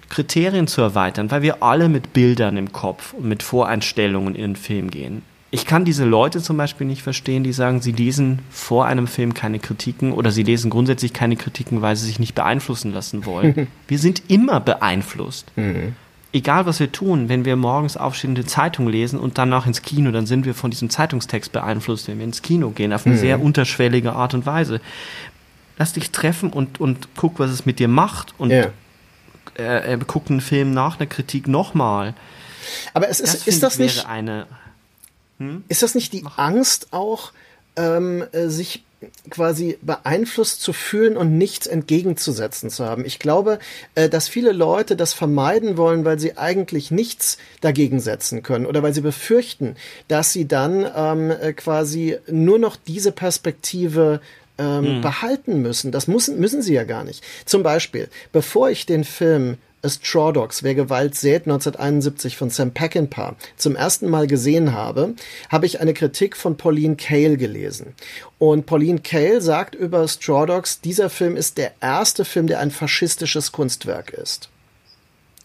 Kriterien zu erweitern, weil wir alle mit Bildern im Kopf und mit Voreinstellungen in den Film gehen ich kann diese Leute zum Beispiel nicht verstehen, die sagen, sie lesen vor einem Film keine Kritiken oder sie lesen grundsätzlich keine Kritiken, weil sie sich nicht beeinflussen lassen wollen. wir sind immer beeinflusst. Mhm. Egal was wir tun, wenn wir morgens aufstehen und die Zeitung lesen und danach ins Kino, dann sind wir von diesem Zeitungstext beeinflusst, wenn wir ins Kino gehen, auf eine mhm. sehr unterschwellige Art und Weise. Lass dich treffen und, und guck, was es mit dir macht und ja. äh, äh, guck einen Film nach einer Kritik nochmal. Aber es ist, das ist das nicht eine hm? Ist das nicht die Angst auch, ähm, äh, sich quasi beeinflusst zu fühlen und nichts entgegenzusetzen zu haben. Ich glaube, äh, dass viele Leute das vermeiden wollen, weil sie eigentlich nichts dagegen setzen können oder weil sie befürchten, dass sie dann ähm, äh, quasi nur noch diese Perspektive ähm, mhm. behalten müssen. Das müssen, müssen sie ja gar nicht. Zum Beispiel, bevor ich den Film Straw Dogs, Wer Gewalt sät, 1971 von Sam Peckinpah zum ersten Mal gesehen habe, habe ich eine Kritik von Pauline Kael gelesen. Und Pauline Kael sagt über Straw Dogs, dieser Film ist der erste Film, der ein faschistisches Kunstwerk ist.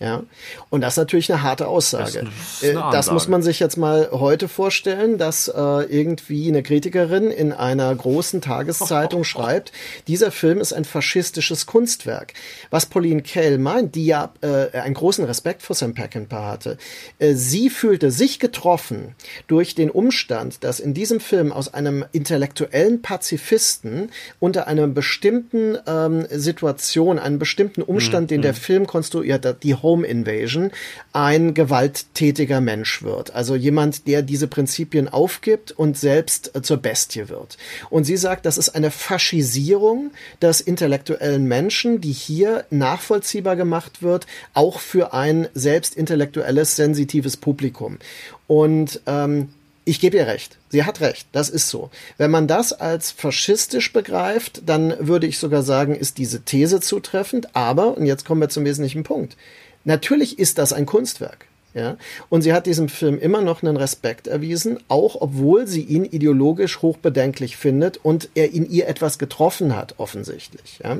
Ja, und das ist natürlich eine harte Aussage. Das, eine äh, das muss man sich jetzt mal heute vorstellen, dass äh, irgendwie eine Kritikerin in einer großen Tageszeitung schreibt, dieser Film ist ein faschistisches Kunstwerk. Was Pauline Kael meint, die ja äh, einen großen Respekt vor Sam Peckinpah hatte, äh, sie fühlte sich getroffen durch den Umstand, dass in diesem Film aus einem intellektuellen Pazifisten unter einer bestimmten ähm, Situation, einem bestimmten Umstand, mhm. den der mhm. Film konstruiert hat, die Home Invasion ein gewalttätiger Mensch wird. Also jemand, der diese Prinzipien aufgibt und selbst äh, zur Bestie wird. Und sie sagt, das ist eine Faschisierung des intellektuellen Menschen, die hier nachvollziehbar gemacht wird, auch für ein selbst intellektuelles, sensitives Publikum. Und ähm, ich gebe ihr recht. Sie hat recht. Das ist so. Wenn man das als faschistisch begreift, dann würde ich sogar sagen, ist diese These zutreffend. Aber, und jetzt kommen wir zum wesentlichen Punkt. Natürlich ist das ein Kunstwerk. Ja? Und sie hat diesem Film immer noch einen Respekt erwiesen, auch obwohl sie ihn ideologisch hochbedenklich findet und er in ihr etwas getroffen hat, offensichtlich. Ja?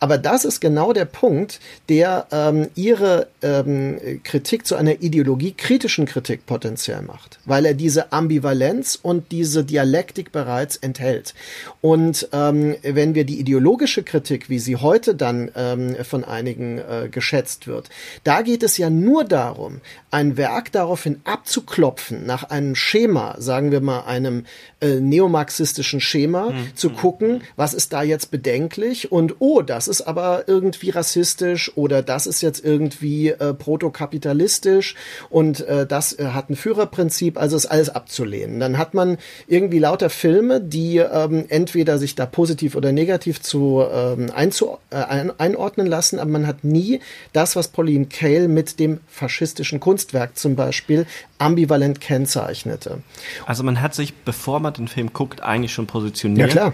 Aber das ist genau der Punkt, der ähm, ihre ähm, Kritik zu einer ideologiekritischen Kritik potenziell macht, weil er diese Ambivalenz und diese Dialektik bereits enthält. Und ähm, wenn wir die ideologische Kritik, wie sie heute dann ähm, von einigen äh, geschätzt wird, da geht es ja nur darum, ein Werk daraufhin abzuklopfen, nach einem Schema, sagen wir mal einem äh, neomarxistischen Schema, mhm. zu gucken, was ist da jetzt bedenklich und oh, das ist aber irgendwie rassistisch oder das ist jetzt irgendwie äh, protokapitalistisch und äh, das äh, hat ein Führerprinzip, also ist alles abzulehnen. Dann hat man irgendwie lauter Filme, die ähm, entweder sich da positiv oder negativ zu ähm, einzu, äh, ein, einordnen lassen, aber man hat nie das, was Pauline Kael mit dem faschistischen Kunst Kunstwerk zum Beispiel ambivalent kennzeichnete. Also man hat sich, bevor man den Film guckt, eigentlich schon positioniert. Ja klar,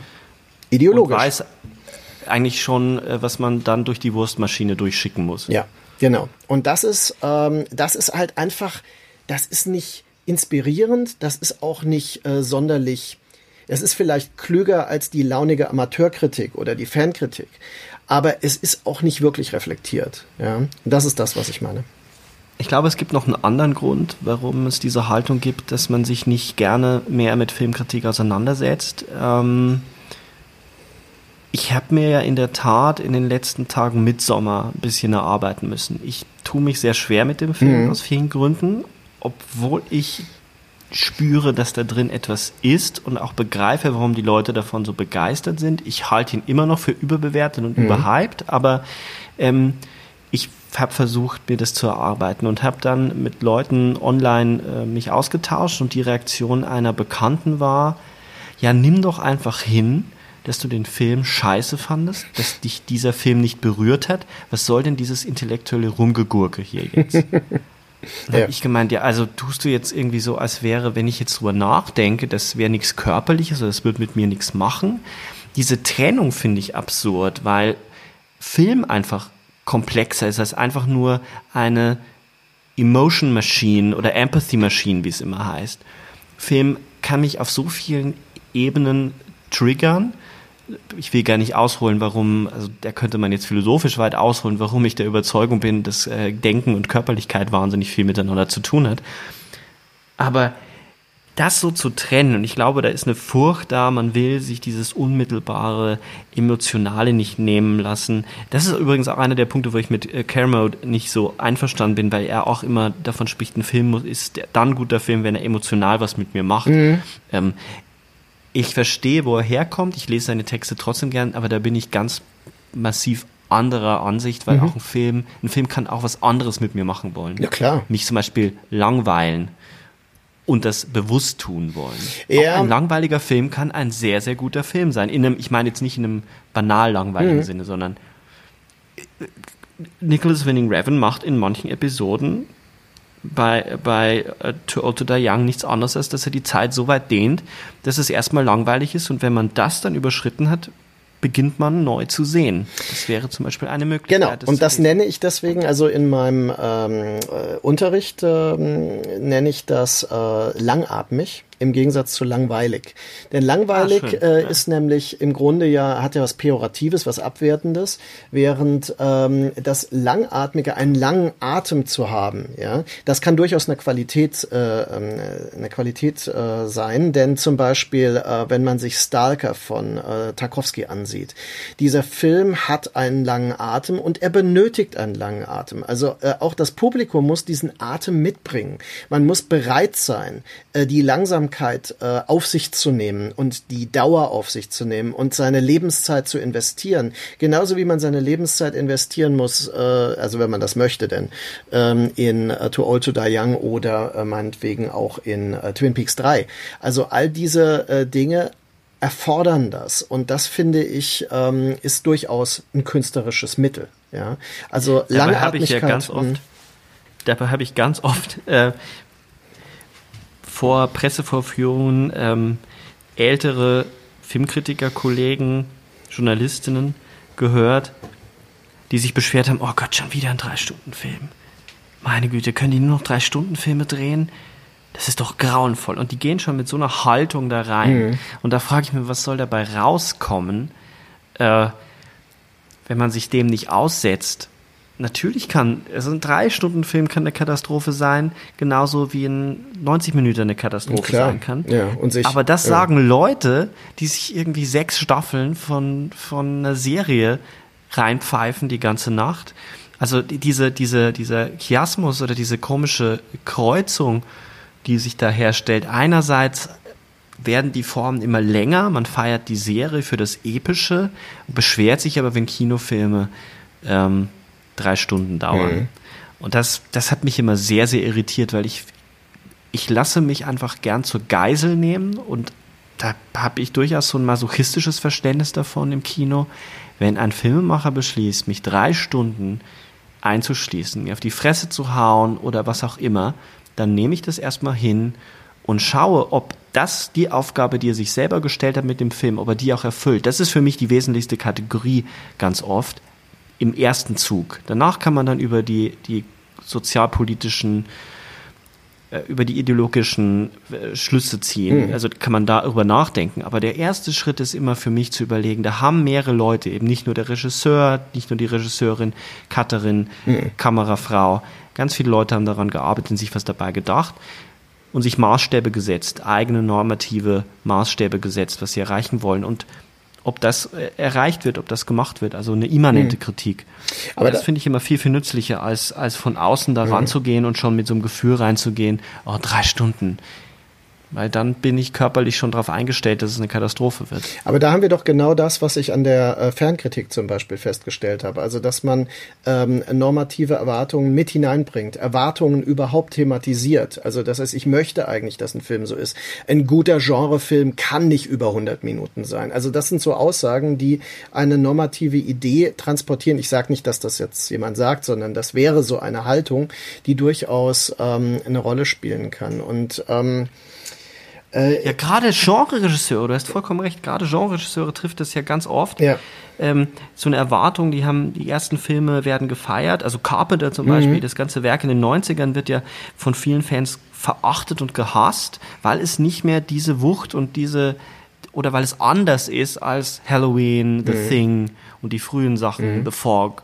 ideologisch. Und weiß eigentlich schon, äh, was man dann durch die Wurstmaschine durchschicken muss. Ja, genau. Und das ist, ähm, das ist halt einfach, das ist nicht inspirierend, das ist auch nicht äh, sonderlich es ist vielleicht klüger als die launige Amateurkritik oder die Fankritik, aber es ist auch nicht wirklich reflektiert. Ja? Und das ist das, was ich meine. Ich glaube, es gibt noch einen anderen Grund, warum es diese Haltung gibt, dass man sich nicht gerne mehr mit Filmkritik auseinandersetzt. Ähm ich habe mir ja in der Tat in den letzten Tagen Midsommer ein bisschen erarbeiten müssen. Ich tue mich sehr schwer mit dem Film mhm. aus vielen Gründen, obwohl ich spüre, dass da drin etwas ist und auch begreife, warum die Leute davon so begeistert sind. Ich halte ihn immer noch für überbewertet und mhm. überhyped, aber ähm, habe versucht, mir das zu erarbeiten und habe dann mit Leuten online äh, mich ausgetauscht und die Reaktion einer Bekannten war, ja, nimm doch einfach hin, dass du den Film scheiße fandest, dass dich dieser Film nicht berührt hat. Was soll denn dieses intellektuelle Rumgegurke hier jetzt? ja. ich gemeint, ja, also tust du jetzt irgendwie so, als wäre, wenn ich jetzt drüber nachdenke, das wäre nichts Körperliches oder das würde mit mir nichts machen. Diese Trennung finde ich absurd, weil Film einfach komplexer ist als einfach nur eine Emotion Machine oder Empathy Machine, wie es immer heißt. Film kann mich auf so vielen Ebenen triggern. Ich will gar nicht ausholen, warum, also da könnte man jetzt philosophisch weit ausholen, warum ich der Überzeugung bin, dass äh, Denken und Körperlichkeit wahnsinnig viel miteinander zu tun hat. Aber das so zu trennen, und ich glaube, da ist eine Furcht da, man will sich dieses unmittelbare, emotionale nicht nehmen lassen. Das ist übrigens auch einer der Punkte, wo ich mit äh, Kermode nicht so einverstanden bin, weil er auch immer davon spricht, ein Film ist dann ein guter Film, wenn er emotional was mit mir macht. Mhm. Ähm, ich verstehe, wo er herkommt, ich lese seine Texte trotzdem gern, aber da bin ich ganz massiv anderer Ansicht, weil mhm. auch ein Film, ein Film kann auch was anderes mit mir machen wollen. Ja, klar. Mich zum Beispiel langweilen und das bewusst tun wollen. Ja. Auch ein langweiliger Film kann ein sehr, sehr guter Film sein. In einem, ich meine jetzt nicht in einem banal langweiligen mhm. Sinne, sondern äh, Nicholas Winning Revan macht in manchen Episoden bei, bei uh, Too Old to Die Young nichts anderes, als dass er die Zeit so weit dehnt, dass es erstmal langweilig ist und wenn man das dann überschritten hat, beginnt man neu zu sehen. Das wäre zum Beispiel eine Möglichkeit. Genau, und das nenne ich deswegen, also in meinem ähm, äh, Unterricht ähm, nenne ich das äh, langatmig. Im Gegensatz zu langweilig. Denn langweilig Ah, schön, äh, ja. ist nämlich im Grunde ja, hat ja was Pejoratives, was Abwertendes, während ähm, das Langatmige, einen langen Atem zu haben, ja, das kann durchaus eine Qualität, äh, ähm, eine Qualität äh, sein, denn zum Beispiel, äh, wenn man sich Stalker von äh, Tarkovsky ansieht, dieser Film hat einen langen Atem und er benötigt einen langen Atem. Also äh, auch das Publikum muss diesen Atem mitbringen. Man muss bereit sein, äh, die Langsamkeit äh, auf sich zu nehmen und die Dauer auf sich zu nehmen und seine Lebenszeit zu investieren. Genauso wie man seine Lebenszeit investieren muss, äh, also wenn man das möchte, denn ähm, in äh, Too Old to Die Young oder äh, meinetwegen auch in äh, Twin Peaks 3. Also all diese äh, Dinge erfordern das und das finde ich ähm, ist durchaus ein künstlerisches Mittel. Ja, also Dabei habe ich ja ganz oft, dabei habe ich ganz oft äh, vor Pressevorführungen ähm, ältere Filmkritiker-Kollegen, Journalistinnen gehört, die sich beschwert haben, oh Gott, schon wieder ein Drei-Stunden-Film. Meine Güte, können die nur noch Drei-Stunden-Filme drehen? Das ist doch grauenvoll. Und die gehen schon mit so einer Haltung da rein. Und da frage ich mich, was soll dabei rauskommen, äh, wenn man sich dem nicht aussetzt? Natürlich kann, also ein Drei-Stunden-Film kann eine Katastrophe sein, genauso wie ein 90 Minuten eine Katastrophe Klar. sein kann. Ja, und sich- Aber das ja. sagen Leute, die sich irgendwie sechs Staffeln von, von einer Serie reinpfeifen die ganze Nacht. Also die- diese, diese, dieser Chiasmus oder diese komische Kreuzung, die sich da herstellt. Einerseits werden die Formen immer länger, man feiert die Serie für das Epische, beschwert sich aber, wenn Kinofilme ähm, drei Stunden dauern. Und das, das hat mich immer sehr, sehr irritiert, weil ich, ich lasse mich einfach gern zur Geisel nehmen und da habe ich durchaus so ein masochistisches Verständnis davon im Kino, wenn ein Filmemacher beschließt, mich drei Stunden einzuschließen, mir auf die Fresse zu hauen oder was auch immer, dann nehme ich das erstmal hin und schaue, ob das die Aufgabe, die er sich selber gestellt hat mit dem Film, ob er die auch erfüllt. Das ist für mich die wesentlichste Kategorie ganz oft im ersten Zug. Danach kann man dann über die, die sozialpolitischen äh, über die ideologischen äh, Schlüsse ziehen. Also kann man darüber nachdenken. Aber der erste Schritt ist immer für mich zu überlegen, da haben mehrere Leute, eben nicht nur der Regisseur, nicht nur die Regisseurin, Cutterin, Kamerafrau, ganz viele Leute haben daran gearbeitet und sich was dabei gedacht und sich Maßstäbe gesetzt, eigene normative Maßstäbe gesetzt, was sie erreichen wollen. Und ob das äh, erreicht wird, ob das gemacht wird, also eine immanente Kritik. Mhm. Aber das da- finde ich immer viel, viel nützlicher, als, als von außen da ranzugehen und schon mit so einem Gefühl reinzugehen, oh, drei Stunden. Weil dann bin ich körperlich schon darauf eingestellt, dass es eine Katastrophe wird. Aber da haben wir doch genau das, was ich an der äh, Fernkritik zum Beispiel festgestellt habe. Also, dass man ähm, normative Erwartungen mit hineinbringt, Erwartungen überhaupt thematisiert. Also, das heißt, ich möchte eigentlich, dass ein Film so ist. Ein guter Genrefilm kann nicht über 100 Minuten sein. Also, das sind so Aussagen, die eine normative Idee transportieren. Ich sage nicht, dass das jetzt jemand sagt, sondern das wäre so eine Haltung, die durchaus ähm, eine Rolle spielen kann. Und ähm, Ja, gerade Genre-Regisseure, du hast vollkommen recht, gerade Genre-Regisseure trifft das ja ganz oft. Ja. Ähm, so eine Erwartung, die haben, die ersten Filme werden gefeiert, also Carpenter zum Beispiel, das ganze Werk in den 90ern wird ja von vielen Fans verachtet und gehasst, weil es nicht mehr diese Wucht und diese, oder weil es anders ist als Halloween, The Thing und die frühen Sachen, The Fog.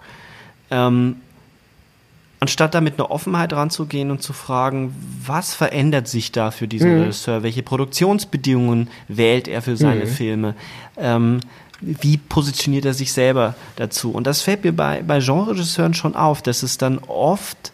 Ähm, anstatt da mit einer Offenheit ranzugehen und zu fragen, was verändert sich da für diesen Regisseur, welche Produktionsbedingungen wählt er für seine Filme, ähm, wie positioniert er sich selber dazu. Und das fällt mir bei, bei Genre-Regisseuren schon auf, dass es dann oft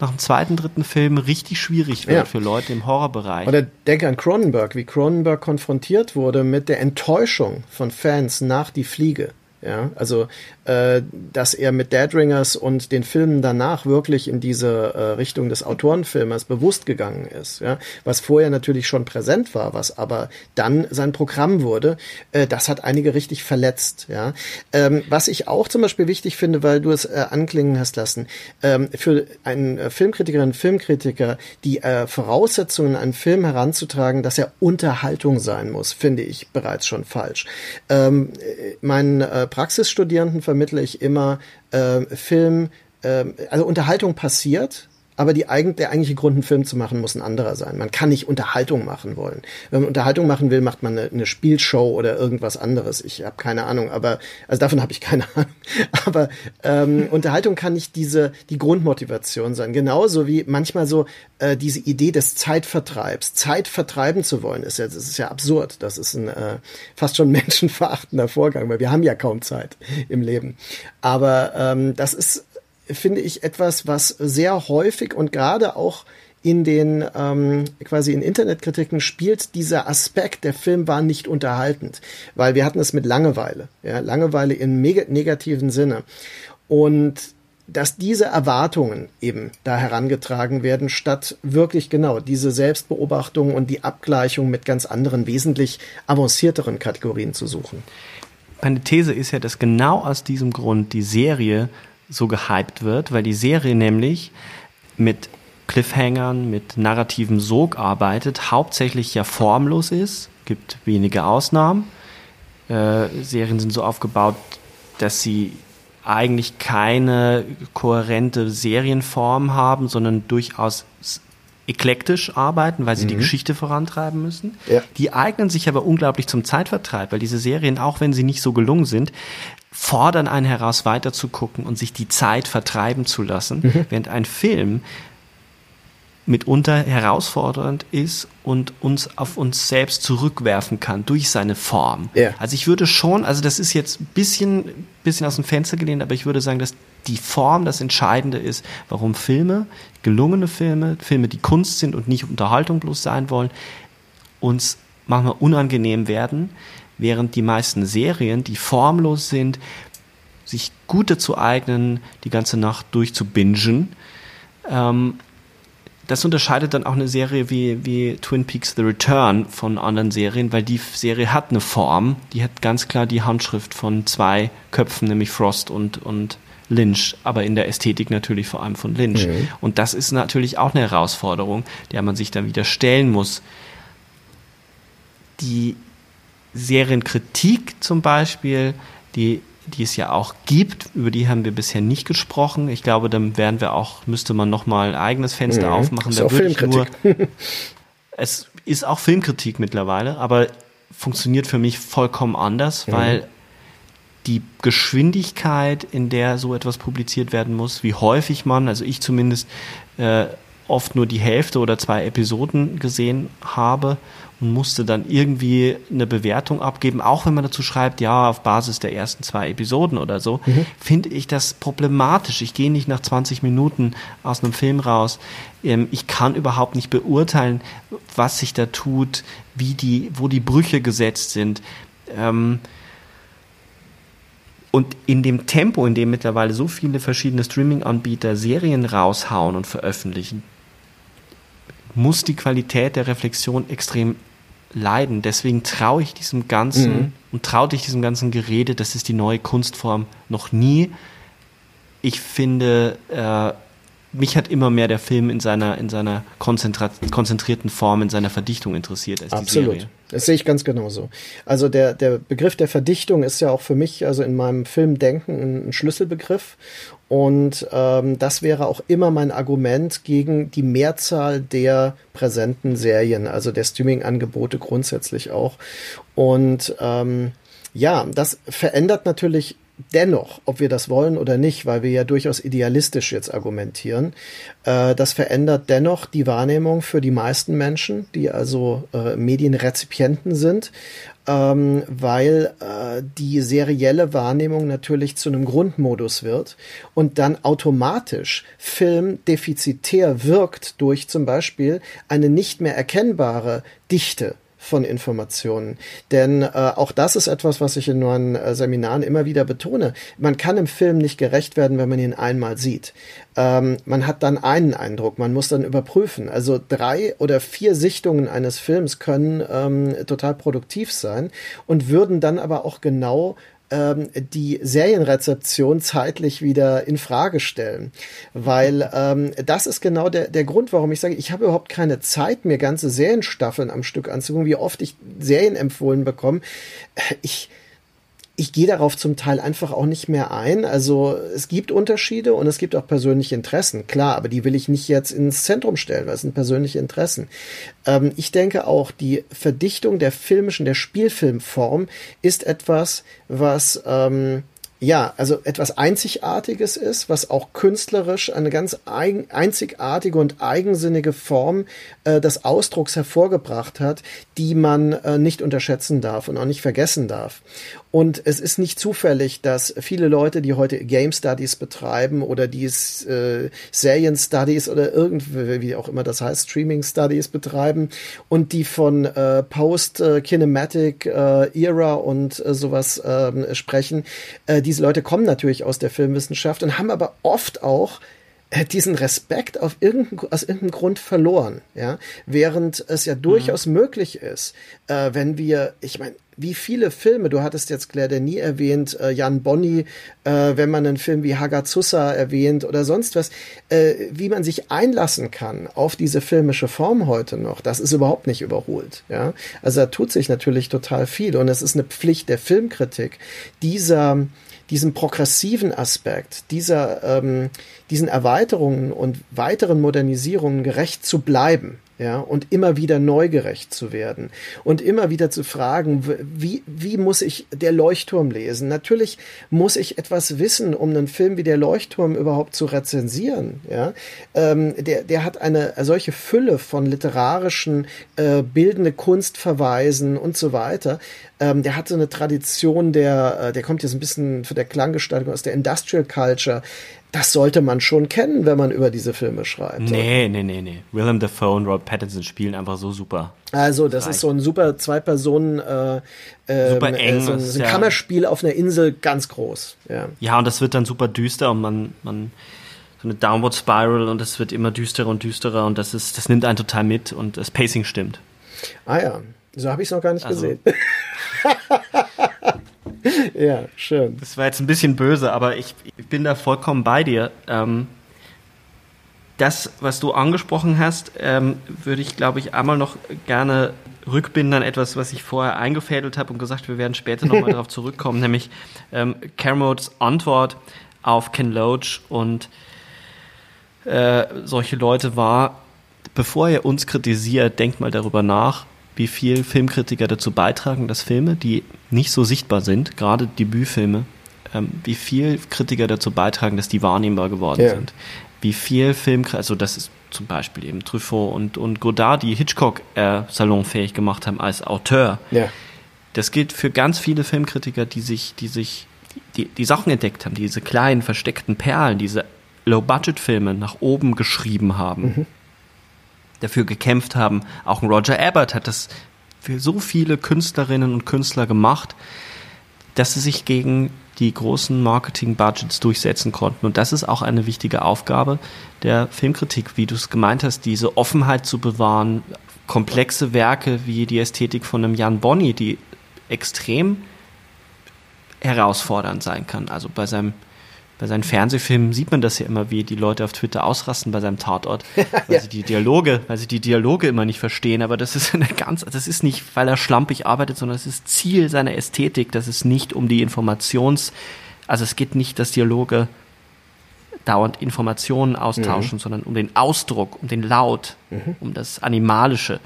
nach dem zweiten, dritten Film richtig schwierig wird Ja. für Leute im Horrorbereich. Oder denke an Cronenberg, wie Cronenberg konfrontiert wurde mit der Enttäuschung von Fans nach Die Fliege. Ja, also, äh, dass er mit Dead Ringers und den Filmen danach wirklich in diese äh, Richtung des Autorenfilmers bewusst gegangen ist. Ja, was vorher natürlich schon präsent war, was aber dann sein Programm wurde, äh, das hat einige richtig verletzt. Ja, ähm, was ich auch zum Beispiel wichtig finde, weil du es äh, anklingen hast lassen, ähm, für einen äh, Filmkritikerin, Filmkritiker, die äh, Voraussetzungen an einen Film heranzutragen, dass er Unterhaltung sein muss, finde ich bereits schon falsch. Ähm, äh, meinen äh, Praxisstudierenden vermittle ich immer äh, Film, äh, also Unterhaltung passiert, aber die der eigentliche Grund, einen Film zu machen, muss ein anderer sein. Man kann nicht Unterhaltung machen wollen. Wenn man Unterhaltung machen will, macht man eine, eine Spielshow oder irgendwas anderes. Ich habe keine Ahnung, aber also davon habe ich keine Ahnung. Aber ähm, Unterhaltung kann nicht diese die Grundmotivation sein. Genauso wie manchmal so äh, diese Idee des Zeitvertreibs, Zeit vertreiben zu wollen, ist ja das ist ja absurd. Das ist ein äh, fast schon menschenverachtender Vorgang, weil wir haben ja kaum Zeit im Leben. Aber ähm, das ist finde ich etwas, was sehr häufig und gerade auch in den ähm, quasi in Internetkritiken spielt dieser Aspekt, der Film war nicht unterhaltend, weil wir hatten es mit Langeweile, ja, Langeweile im negativen Sinne. Und dass diese Erwartungen eben da herangetragen werden, statt wirklich genau diese Selbstbeobachtung und die Abgleichung mit ganz anderen, wesentlich avancierteren Kategorien zu suchen. Meine These ist ja, dass genau aus diesem Grund die Serie so gehypt wird, weil die Serie nämlich mit Cliffhangern, mit narrativem Sog arbeitet, hauptsächlich ja formlos ist, gibt wenige Ausnahmen. Äh, Serien sind so aufgebaut, dass sie eigentlich keine kohärente Serienform haben, sondern durchaus eklektisch arbeiten, weil sie mhm. die Geschichte vorantreiben müssen. Ja. Die eignen sich aber unglaublich zum Zeitvertreib, weil diese Serien, auch wenn sie nicht so gelungen sind, fordern einen heraus, weiter zu gucken und sich die Zeit vertreiben zu lassen, mhm. während ein Film mitunter herausfordernd ist und uns auf uns selbst zurückwerfen kann durch seine Form. Ja. Also ich würde schon, also das ist jetzt ein bisschen, bisschen aus dem Fenster gelehnt, aber ich würde sagen, dass die Form das Entscheidende ist, warum Filme, gelungene Filme, Filme, die Kunst sind und nicht Unterhaltung bloß sein wollen, uns manchmal unangenehm werden, während die meisten Serien, die formlos sind, sich gut dazu eignen, die ganze Nacht durchzubingen. Ähm, das unterscheidet dann auch eine Serie wie, wie Twin Peaks The Return von anderen Serien, weil die Serie hat eine Form, die hat ganz klar die Handschrift von zwei Köpfen, nämlich Frost und, und Lynch, aber in der Ästhetik natürlich vor allem von Lynch. Mhm. Und das ist natürlich auch eine Herausforderung, der man sich dann wieder stellen muss. Die Serienkritik zum Beispiel, die, die es ja auch gibt, über die haben wir bisher nicht gesprochen. Ich glaube, dann werden wir auch, müsste man nochmal ein eigenes Fenster mhm. aufmachen. Ist da auch Filmkritik. Nur, es ist auch Filmkritik mittlerweile, aber funktioniert für mich vollkommen anders, mhm. weil die Geschwindigkeit, in der so etwas publiziert werden muss, wie häufig man, also ich zumindest, äh, oft nur die Hälfte oder zwei Episoden gesehen habe und musste dann irgendwie eine Bewertung abgeben, auch wenn man dazu schreibt, ja, auf Basis der ersten zwei Episoden oder so, mhm. finde ich das problematisch. Ich gehe nicht nach 20 Minuten aus einem Film raus. Ähm, ich kann überhaupt nicht beurteilen, was sich da tut, wie die, wo die Brüche gesetzt sind. Ähm, und in dem Tempo, in dem mittlerweile so viele verschiedene Streaming-Anbieter Serien raushauen und veröffentlichen, muss die Qualität der Reflexion extrem leiden. Deswegen traue ich diesem ganzen mhm. und traute ich diesem ganzen Gerede, das ist die neue Kunstform, noch nie. Ich finde, äh, mich hat immer mehr der Film in seiner, in seiner konzentrierten Form, in seiner Verdichtung interessiert als Absolut. die Serie. Das sehe ich ganz genauso. Also der, der Begriff der Verdichtung ist ja auch für mich, also in meinem Filmdenken, ein, Schlüsselbegriff. Und ähm, das wäre auch immer mein Argument gegen die Mehrzahl der präsenten Serien, also der Streaming-Angebote grundsätzlich auch. Und ähm, ja, das verändert natürlich dennoch, ob wir das wollen oder nicht, weil wir ja durchaus idealistisch jetzt argumentieren, äh, das verändert dennoch die Wahrnehmung für die meisten Menschen, die also äh, Medienrezipienten sind, ähm, weil äh, die serielle Wahrnehmung natürlich zu einem Grundmodus wird und dann automatisch Film defizitär wirkt durch zum Beispiel eine nicht mehr erkennbare Dichte von Informationen. Denn äh, auch das ist etwas, was ich in meinen äh, Seminaren immer wieder betone. Man kann im Film nicht gerecht werden, wenn man ihn einmal sieht. Ähm, man hat dann einen Eindruck, man muss dann überprüfen. Also drei oder vier Sichtungen eines Films können ähm, total produktiv sein und würden dann aber auch genau ähm, die Serienrezeption zeitlich wieder in Frage stellen. Weil ähm, das ist genau der, der Grund, warum ich sage, ich habe überhaupt keine Zeit, mir ganze Serienstaffeln am Stück anzugucken, wie oft ich Serien empfohlen bekomme. Ich ich gehe darauf zum Teil einfach auch nicht mehr ein. Also es gibt Unterschiede und es gibt auch persönliche Interessen, klar, aber die will ich nicht jetzt ins Zentrum stellen, weil es sind persönliche Interessen. Ähm, ich denke auch, die Verdichtung der filmischen, der Spielfilmform ist etwas, was ähm, ja, also etwas Einzigartiges ist, was auch künstlerisch eine ganz eigen, einzigartige und eigensinnige Form äh, des Ausdrucks hervorgebracht hat, die man äh, nicht unterschätzen darf und auch nicht vergessen darf. Und es ist nicht zufällig, dass viele Leute, die heute Game Studies betreiben oder die äh, Serien Studies oder irgendwie, wie auch immer das heißt, Streaming Studies betreiben und die von äh, Post-Kinematic äh, Era und äh, sowas äh, sprechen, äh, diese Leute kommen natürlich aus der Filmwissenschaft und haben aber oft auch äh, diesen Respekt auf irgendein, aus irgendeinem Grund verloren, ja, während es ja durchaus mhm. möglich ist, äh, wenn wir, ich meine, wie viele Filme, du hattest jetzt Claire Denis erwähnt, äh, Jan Bonny, äh, wenn man einen Film wie Hagazusa erwähnt oder sonst was, äh, wie man sich einlassen kann auf diese filmische Form heute noch, das ist überhaupt nicht überholt. Ja? Also da tut sich natürlich total viel und es ist eine Pflicht der Filmkritik, dieser diesem progressiven Aspekt, dieser, ähm, diesen Erweiterungen und weiteren Modernisierungen gerecht zu bleiben ja, und immer wieder neugerecht zu werden und immer wieder zu fragen, wie, wie muss ich der Leuchtturm lesen? Natürlich muss ich etwas wissen, um einen Film wie der Leuchtturm überhaupt zu rezensieren, ja. Ähm, der, der hat eine solche Fülle von literarischen, äh, bildende Kunstverweisen und so weiter. Ähm, der hat so eine Tradition der, äh, der kommt jetzt ein bisschen für der Klanggestaltung aus der Industrial Culture das sollte man schon kennen, wenn man über diese Filme schreibt. Nee, nee, nee, nee. Willem Dafoe und Rob Pattinson spielen einfach so super. Also, das Reicht. ist so ein super Zwei-Personen, äh, äh, super eng, so ein, so ein ja. Kammerspiel auf einer Insel, ganz groß. Ja. ja, und das wird dann super düster und man, man so eine Downward Spiral und es wird immer düsterer und düsterer und das ist, das nimmt einen total mit und das Pacing stimmt. Ah ja, so habe ich es noch gar nicht also, gesehen. ja, schön. Das war jetzt ein bisschen böse, aber ich, ich bin da vollkommen bei dir. Ähm, das, was du angesprochen hast, ähm, würde ich, glaube ich, einmal noch gerne rückbinden an etwas, was ich vorher eingefädelt habe und gesagt, wir werden später nochmal darauf zurückkommen, nämlich ähm, Kermodes Antwort auf Ken Loach und äh, solche Leute war, bevor ihr uns kritisiert, denkt mal darüber nach, wie viel Filmkritiker dazu beitragen, dass Filme, die nicht so sichtbar sind, gerade Debütfilme, ähm, wie viel Kritiker dazu beitragen, dass die wahrnehmbar geworden ja. sind. Wie viel Filmkritiker, also das ist zum Beispiel eben Truffaut und, und Godard, die Hitchcock äh, salonfähig gemacht haben als Auteur. Ja. Das gilt für ganz viele Filmkritiker, die sich, die sich, die, die Sachen entdeckt haben, diese kleinen versteckten Perlen, diese Low-Budget-Filme nach oben geschrieben haben. Mhm dafür gekämpft haben. Auch Roger Ebert hat das für so viele Künstlerinnen und Künstler gemacht, dass sie sich gegen die großen Marketing-Budgets durchsetzen konnten. Und das ist auch eine wichtige Aufgabe der Filmkritik, wie du es gemeint hast, diese Offenheit zu bewahren, komplexe Werke wie die Ästhetik von einem Jan Bonny, die extrem herausfordernd sein kann. Also bei seinem bei seinen Fernsehfilmen sieht man das ja immer, wie die Leute auf Twitter ausrasten bei seinem Tatort, weil ja. sie die Dialoge, weil sie die Dialoge immer nicht verstehen. Aber das ist eine ganz, das ist nicht, weil er schlampig arbeitet, sondern es ist Ziel seiner Ästhetik, dass es nicht um die Informations, also es geht nicht, dass Dialoge dauernd Informationen austauschen, mhm. sondern um den Ausdruck, um den Laut, mhm. um das Animalische.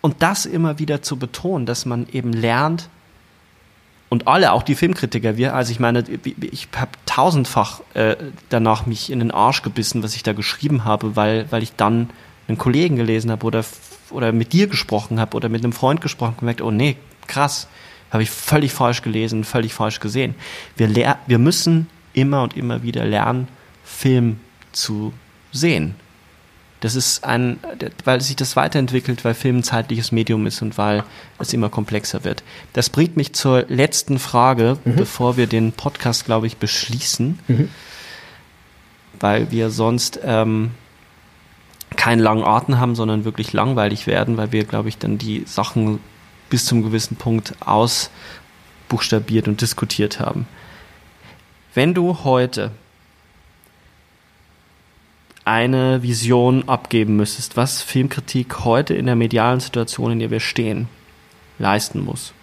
Und das immer wieder zu betonen, dass man eben lernt, und alle, auch die Filmkritiker, wir, also ich meine, ich habe tausendfach äh, danach mich in den Arsch gebissen, was ich da geschrieben habe, weil, weil ich dann einen Kollegen gelesen habe oder, oder mit dir gesprochen habe oder mit einem Freund gesprochen und gemerkt, oh nee, krass, habe ich völlig falsch gelesen, völlig falsch gesehen. Wir, wir müssen immer und immer wieder lernen, Film zu sehen. Das ist ein, weil sich das weiterentwickelt, weil Film ein zeitliches Medium ist und weil es immer komplexer wird. Das bringt mich zur letzten Frage, mhm. bevor wir den Podcast, glaube ich, beschließen, mhm. weil wir sonst ähm, keinen langen Atem haben, sondern wirklich langweilig werden, weil wir, glaube ich, dann die Sachen bis zum gewissen Punkt ausbuchstabiert und diskutiert haben. Wenn du heute eine Vision abgeben müsstest, was Filmkritik heute in der medialen Situation, in der wir stehen, leisten muss,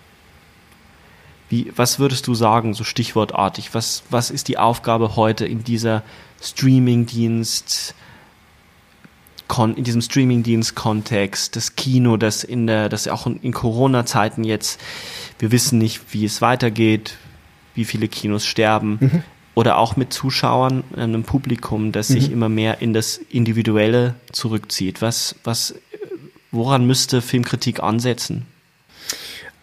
Wie, was würdest du sagen, so stichwortartig? Was, was ist die Aufgabe heute in dieser Streamingdienst, in diesem Streamingdienst-Kontext, das Kino, das in der, das auch in Corona-Zeiten jetzt, wir wissen nicht, wie es weitergeht, wie viele Kinos sterben. Mhm. Oder auch mit Zuschauern, einem Publikum, das mhm. sich immer mehr in das Individuelle zurückzieht. Was, was, woran müsste Filmkritik ansetzen?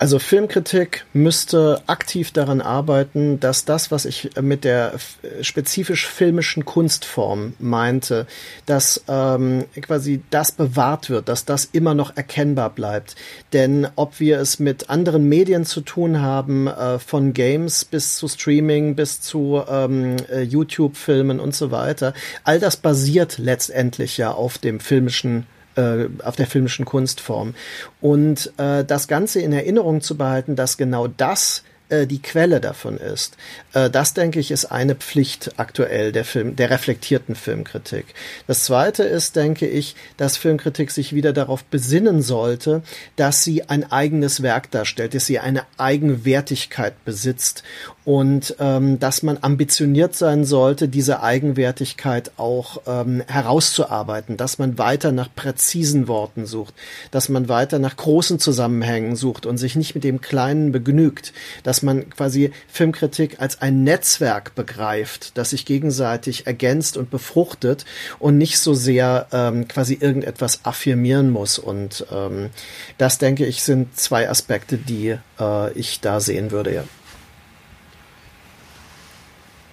Also Filmkritik müsste aktiv daran arbeiten, dass das, was ich mit der spezifisch filmischen Kunstform meinte, dass ähm, quasi das bewahrt wird, dass das immer noch erkennbar bleibt. Denn ob wir es mit anderen Medien zu tun haben, äh, von Games bis zu Streaming, bis zu ähm, äh, YouTube-Filmen und so weiter, all das basiert letztendlich ja auf dem filmischen äh, auf der filmischen Kunstform. Und äh, das Ganze in Erinnerung zu behalten, dass genau das äh, die Quelle davon ist. Äh, das, denke ich, ist eine Pflicht aktuell der Film, der reflektierten Filmkritik. Das zweite ist, denke ich, dass Filmkritik sich wieder darauf besinnen sollte, dass sie ein eigenes Werk darstellt, dass sie eine Eigenwertigkeit besitzt und ähm, dass man ambitioniert sein sollte, diese Eigenwertigkeit auch ähm, herauszuarbeiten, dass man weiter nach präzisen Worten sucht, dass man weiter nach großen Zusammenhängen sucht und sich nicht mit dem Kleinen begnügt, dass man quasi Filmkritik als ein Netzwerk begreift, das sich gegenseitig ergänzt und befruchtet und nicht so sehr ähm, quasi irgendetwas affirmieren muss. Und ähm, das, denke ich, sind zwei Aspekte, die äh, ich da sehen würde. Ja.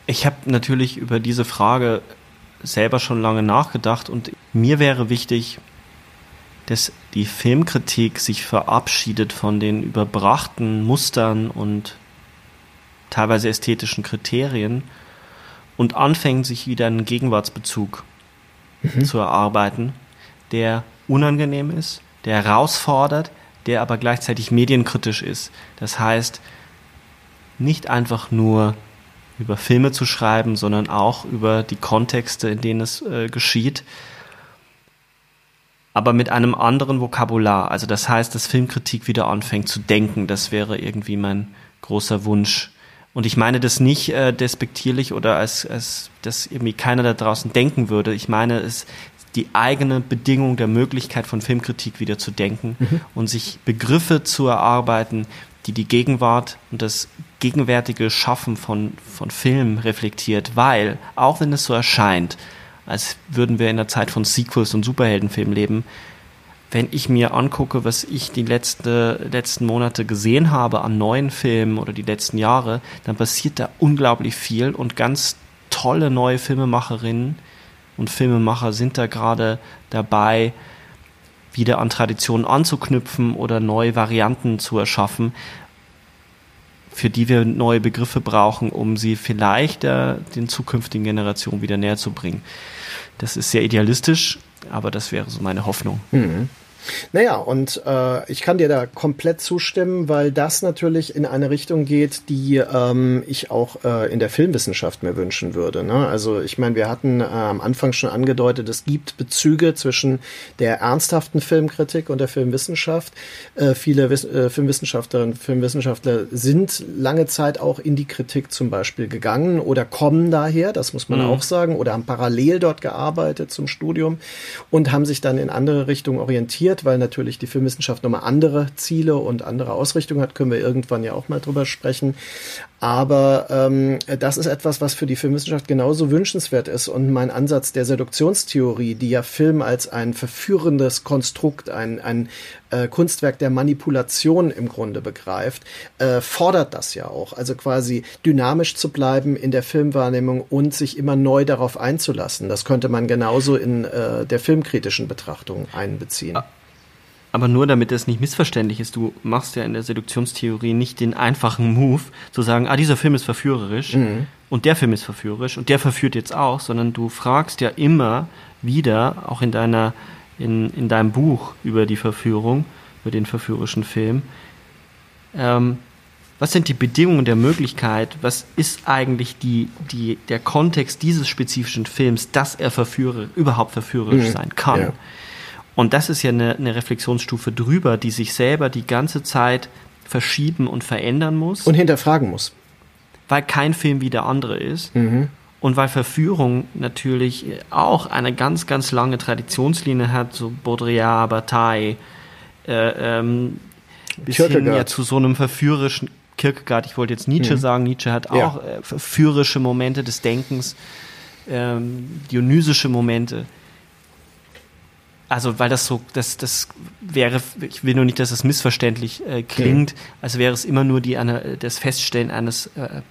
Ich habe natürlich über diese Frage selber schon lange nachgedacht und mir wäre wichtig, dass die Filmkritik sich verabschiedet von den überbrachten Mustern und teilweise ästhetischen Kriterien und anfängt, sich wieder einen Gegenwartsbezug mhm. zu erarbeiten, der unangenehm ist, der herausfordert, der aber gleichzeitig medienkritisch ist. Das heißt, nicht einfach nur über Filme zu schreiben, sondern auch über die Kontexte, in denen es äh, geschieht, aber mit einem anderen Vokabular. Also das heißt, dass Filmkritik wieder anfängt zu denken. Das wäre irgendwie mein großer Wunsch. Und ich meine das nicht äh, despektierlich oder als, als dass irgendwie keiner da draußen denken würde. Ich meine es die eigene Bedingung der Möglichkeit von Filmkritik wieder zu denken mhm. und sich Begriffe zu erarbeiten, die die Gegenwart und das gegenwärtige Schaffen von, von Film reflektiert, weil, auch wenn es so erscheint, als würden wir in der Zeit von Sequels und Superheldenfilmen leben, wenn ich mir angucke, was ich die letzte, letzten Monate gesehen habe an neuen Filmen oder die letzten Jahre, dann passiert da unglaublich viel und ganz tolle neue Filmemacherinnen und Filmemacher sind da gerade dabei, wieder an Traditionen anzuknüpfen oder neue Varianten zu erschaffen, für die wir neue Begriffe brauchen, um sie vielleicht äh, den zukünftigen Generationen wieder näher zu bringen. Das ist sehr idealistisch, aber das wäre so meine Hoffnung. Mhm. Naja, und äh, ich kann dir da komplett zustimmen, weil das natürlich in eine Richtung geht, die ähm, ich auch äh, in der Filmwissenschaft mir wünschen würde. Ne? Also ich meine, wir hatten äh, am Anfang schon angedeutet, es gibt Bezüge zwischen der ernsthaften Filmkritik und der Filmwissenschaft. Äh, viele Wiss äh, Filmwissenschaftlerinnen und Filmwissenschaftler sind lange Zeit auch in die Kritik zum Beispiel gegangen oder kommen daher, das muss man mhm. auch sagen, oder haben parallel dort gearbeitet zum Studium und haben sich dann in andere Richtungen orientiert weil natürlich die Filmwissenschaft nochmal andere Ziele und andere Ausrichtungen hat, können wir irgendwann ja auch mal drüber sprechen. Aber ähm, das ist etwas, was für die Filmwissenschaft genauso wünschenswert ist. Und mein Ansatz der Seduktionstheorie, die ja Film als ein verführendes Konstrukt, ein, ein äh, Kunstwerk der Manipulation im Grunde begreift, äh, fordert das ja auch. Also quasi dynamisch zu bleiben in der Filmwahrnehmung und sich immer neu darauf einzulassen. Das könnte man genauso in äh, der filmkritischen Betrachtung einbeziehen. Ah aber nur damit es nicht missverständlich ist, du machst ja in der Seduktionstheorie nicht den einfachen Move, zu sagen, ah, dieser Film ist verführerisch mhm. und der Film ist verführerisch und der verführt jetzt auch, sondern du fragst ja immer wieder, auch in deiner, in, in deinem Buch über die Verführung, über den verführerischen Film, ähm, was sind die Bedingungen der Möglichkeit, was ist eigentlich die, die, der Kontext dieses spezifischen Films, dass er verführer, überhaupt verführerisch mhm. sein kann. Ja. Und das ist ja eine, eine Reflexionsstufe drüber, die sich selber die ganze Zeit verschieben und verändern muss. Und hinterfragen muss. Weil kein Film wie der andere ist. Mhm. Und weil Verführung natürlich auch eine ganz, ganz lange Traditionslinie hat, so Baudrillard, Bataille, äh, ähm, bis hin ja zu so einem verführerischen Kierkegaard, ich wollte jetzt Nietzsche mhm. sagen, Nietzsche hat auch ja. äh, verführerische Momente des Denkens, ähm, dionysische Momente. Also, weil das so, das, das wäre, ich will nur nicht, dass es missverständlich äh, klingt, mhm. als wäre es immer nur die, eine, das Feststellen eines, äh,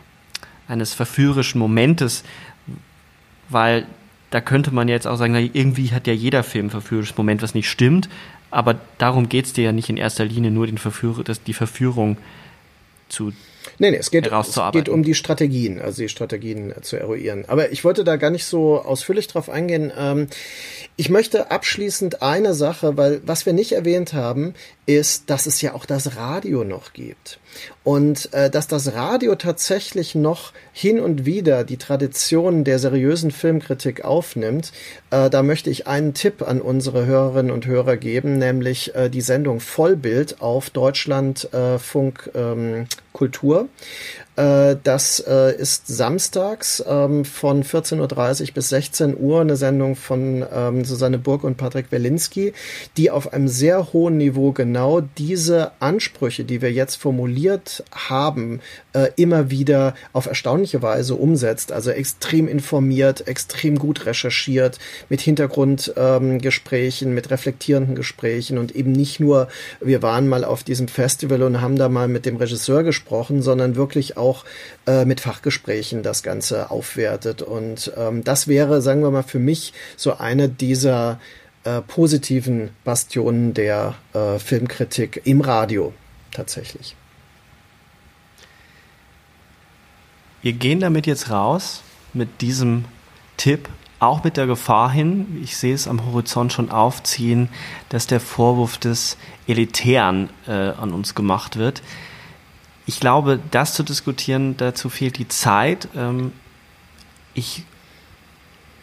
eines verführerischen Momentes, weil da könnte man jetzt auch sagen, irgendwie hat ja jeder Film ein verführerisches Moment, was nicht stimmt, aber darum geht es dir ja nicht in erster Linie nur den Verführer, das, die Verführung zu Nee, nee, es geht, es geht um die Strategien, also die Strategien zu eruieren. Aber ich wollte da gar nicht so ausführlich drauf eingehen. Ähm, ich möchte abschließend eine Sache, weil was wir nicht erwähnt haben, ist, dass es ja auch das Radio noch gibt. Und äh, dass das Radio tatsächlich noch hin und wieder die Tradition der seriösen Filmkritik aufnimmt, äh, da möchte ich einen Tipp an unsere Hörerinnen und Hörer geben, nämlich äh, die Sendung Vollbild auf Deutschlandfunk äh, ähm, Kultur. Äh, das äh, ist samstags ähm, von 14.30 Uhr bis 16 Uhr eine Sendung von ähm, Susanne Burg und Patrick Welinski, die auf einem sehr hohen Niveau genau diese Ansprüche, die wir jetzt formuliert haben, äh, immer wieder auf erstaunliche Weise umsetzt. Also extrem informiert, extrem gut recherchiert, mit Hintergrundgesprächen, ähm, mit reflektierenden Gesprächen und eben nicht nur, wir waren mal auf diesem Festival und haben da mal mit dem Regisseur gesprochen, sondern wirklich auch auch äh, mit Fachgesprächen das Ganze aufwertet. Und ähm, das wäre, sagen wir mal, für mich so eine dieser äh, positiven Bastionen der äh, Filmkritik im Radio tatsächlich. Wir gehen damit jetzt raus mit diesem Tipp, auch mit der Gefahr hin, ich sehe es am Horizont schon aufziehen, dass der Vorwurf des Elitären äh, an uns gemacht wird ich glaube, das zu diskutieren, dazu fehlt die Zeit. Ähm, ich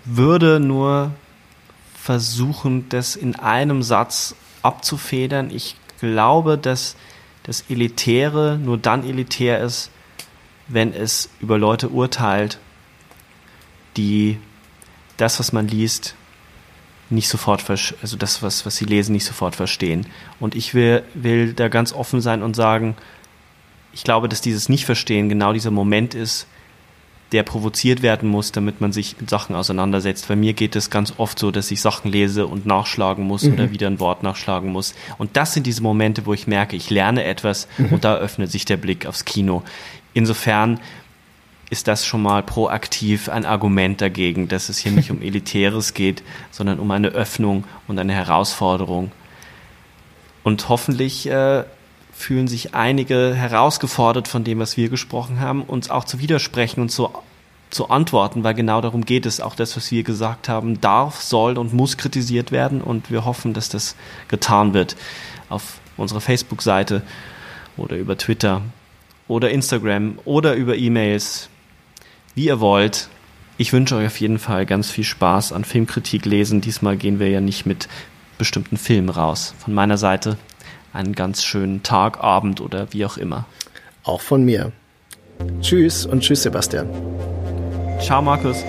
würde nur versuchen, das in einem Satz abzufedern. Ich glaube, dass das Elitäre nur dann elitär ist, wenn es über Leute urteilt, die das, was man liest, nicht sofort, also das, was, was sie lesen, nicht sofort verstehen. Und ich will, will da ganz offen sein und sagen, ich glaube, dass dieses Nicht-Verstehen genau dieser Moment ist, der provoziert werden muss, damit man sich mit Sachen auseinandersetzt. Bei mir geht es ganz oft so, dass ich Sachen lese und nachschlagen muss mhm. oder wieder ein Wort nachschlagen muss. Und das sind diese Momente, wo ich merke, ich lerne etwas mhm. und da öffnet sich der Blick aufs Kino. Insofern ist das schon mal proaktiv ein Argument dagegen, dass es hier nicht um Elitäres geht, sondern um eine Öffnung und eine Herausforderung. Und hoffentlich äh, fühlen sich einige herausgefordert von dem, was wir gesprochen haben, uns auch zu widersprechen und zu, zu antworten, weil genau darum geht es. Auch das, was wir gesagt haben, darf, soll und muss kritisiert werden und wir hoffen, dass das getan wird auf unserer Facebook-Seite oder über Twitter oder Instagram oder über E-Mails, wie ihr wollt. Ich wünsche euch auf jeden Fall ganz viel Spaß an Filmkritik lesen. Diesmal gehen wir ja nicht mit bestimmten Filmen raus. Von meiner Seite einen ganz schönen Tag, Abend oder wie auch immer. Auch von mir. Tschüss und tschüss, Sebastian. Ciao, Markus.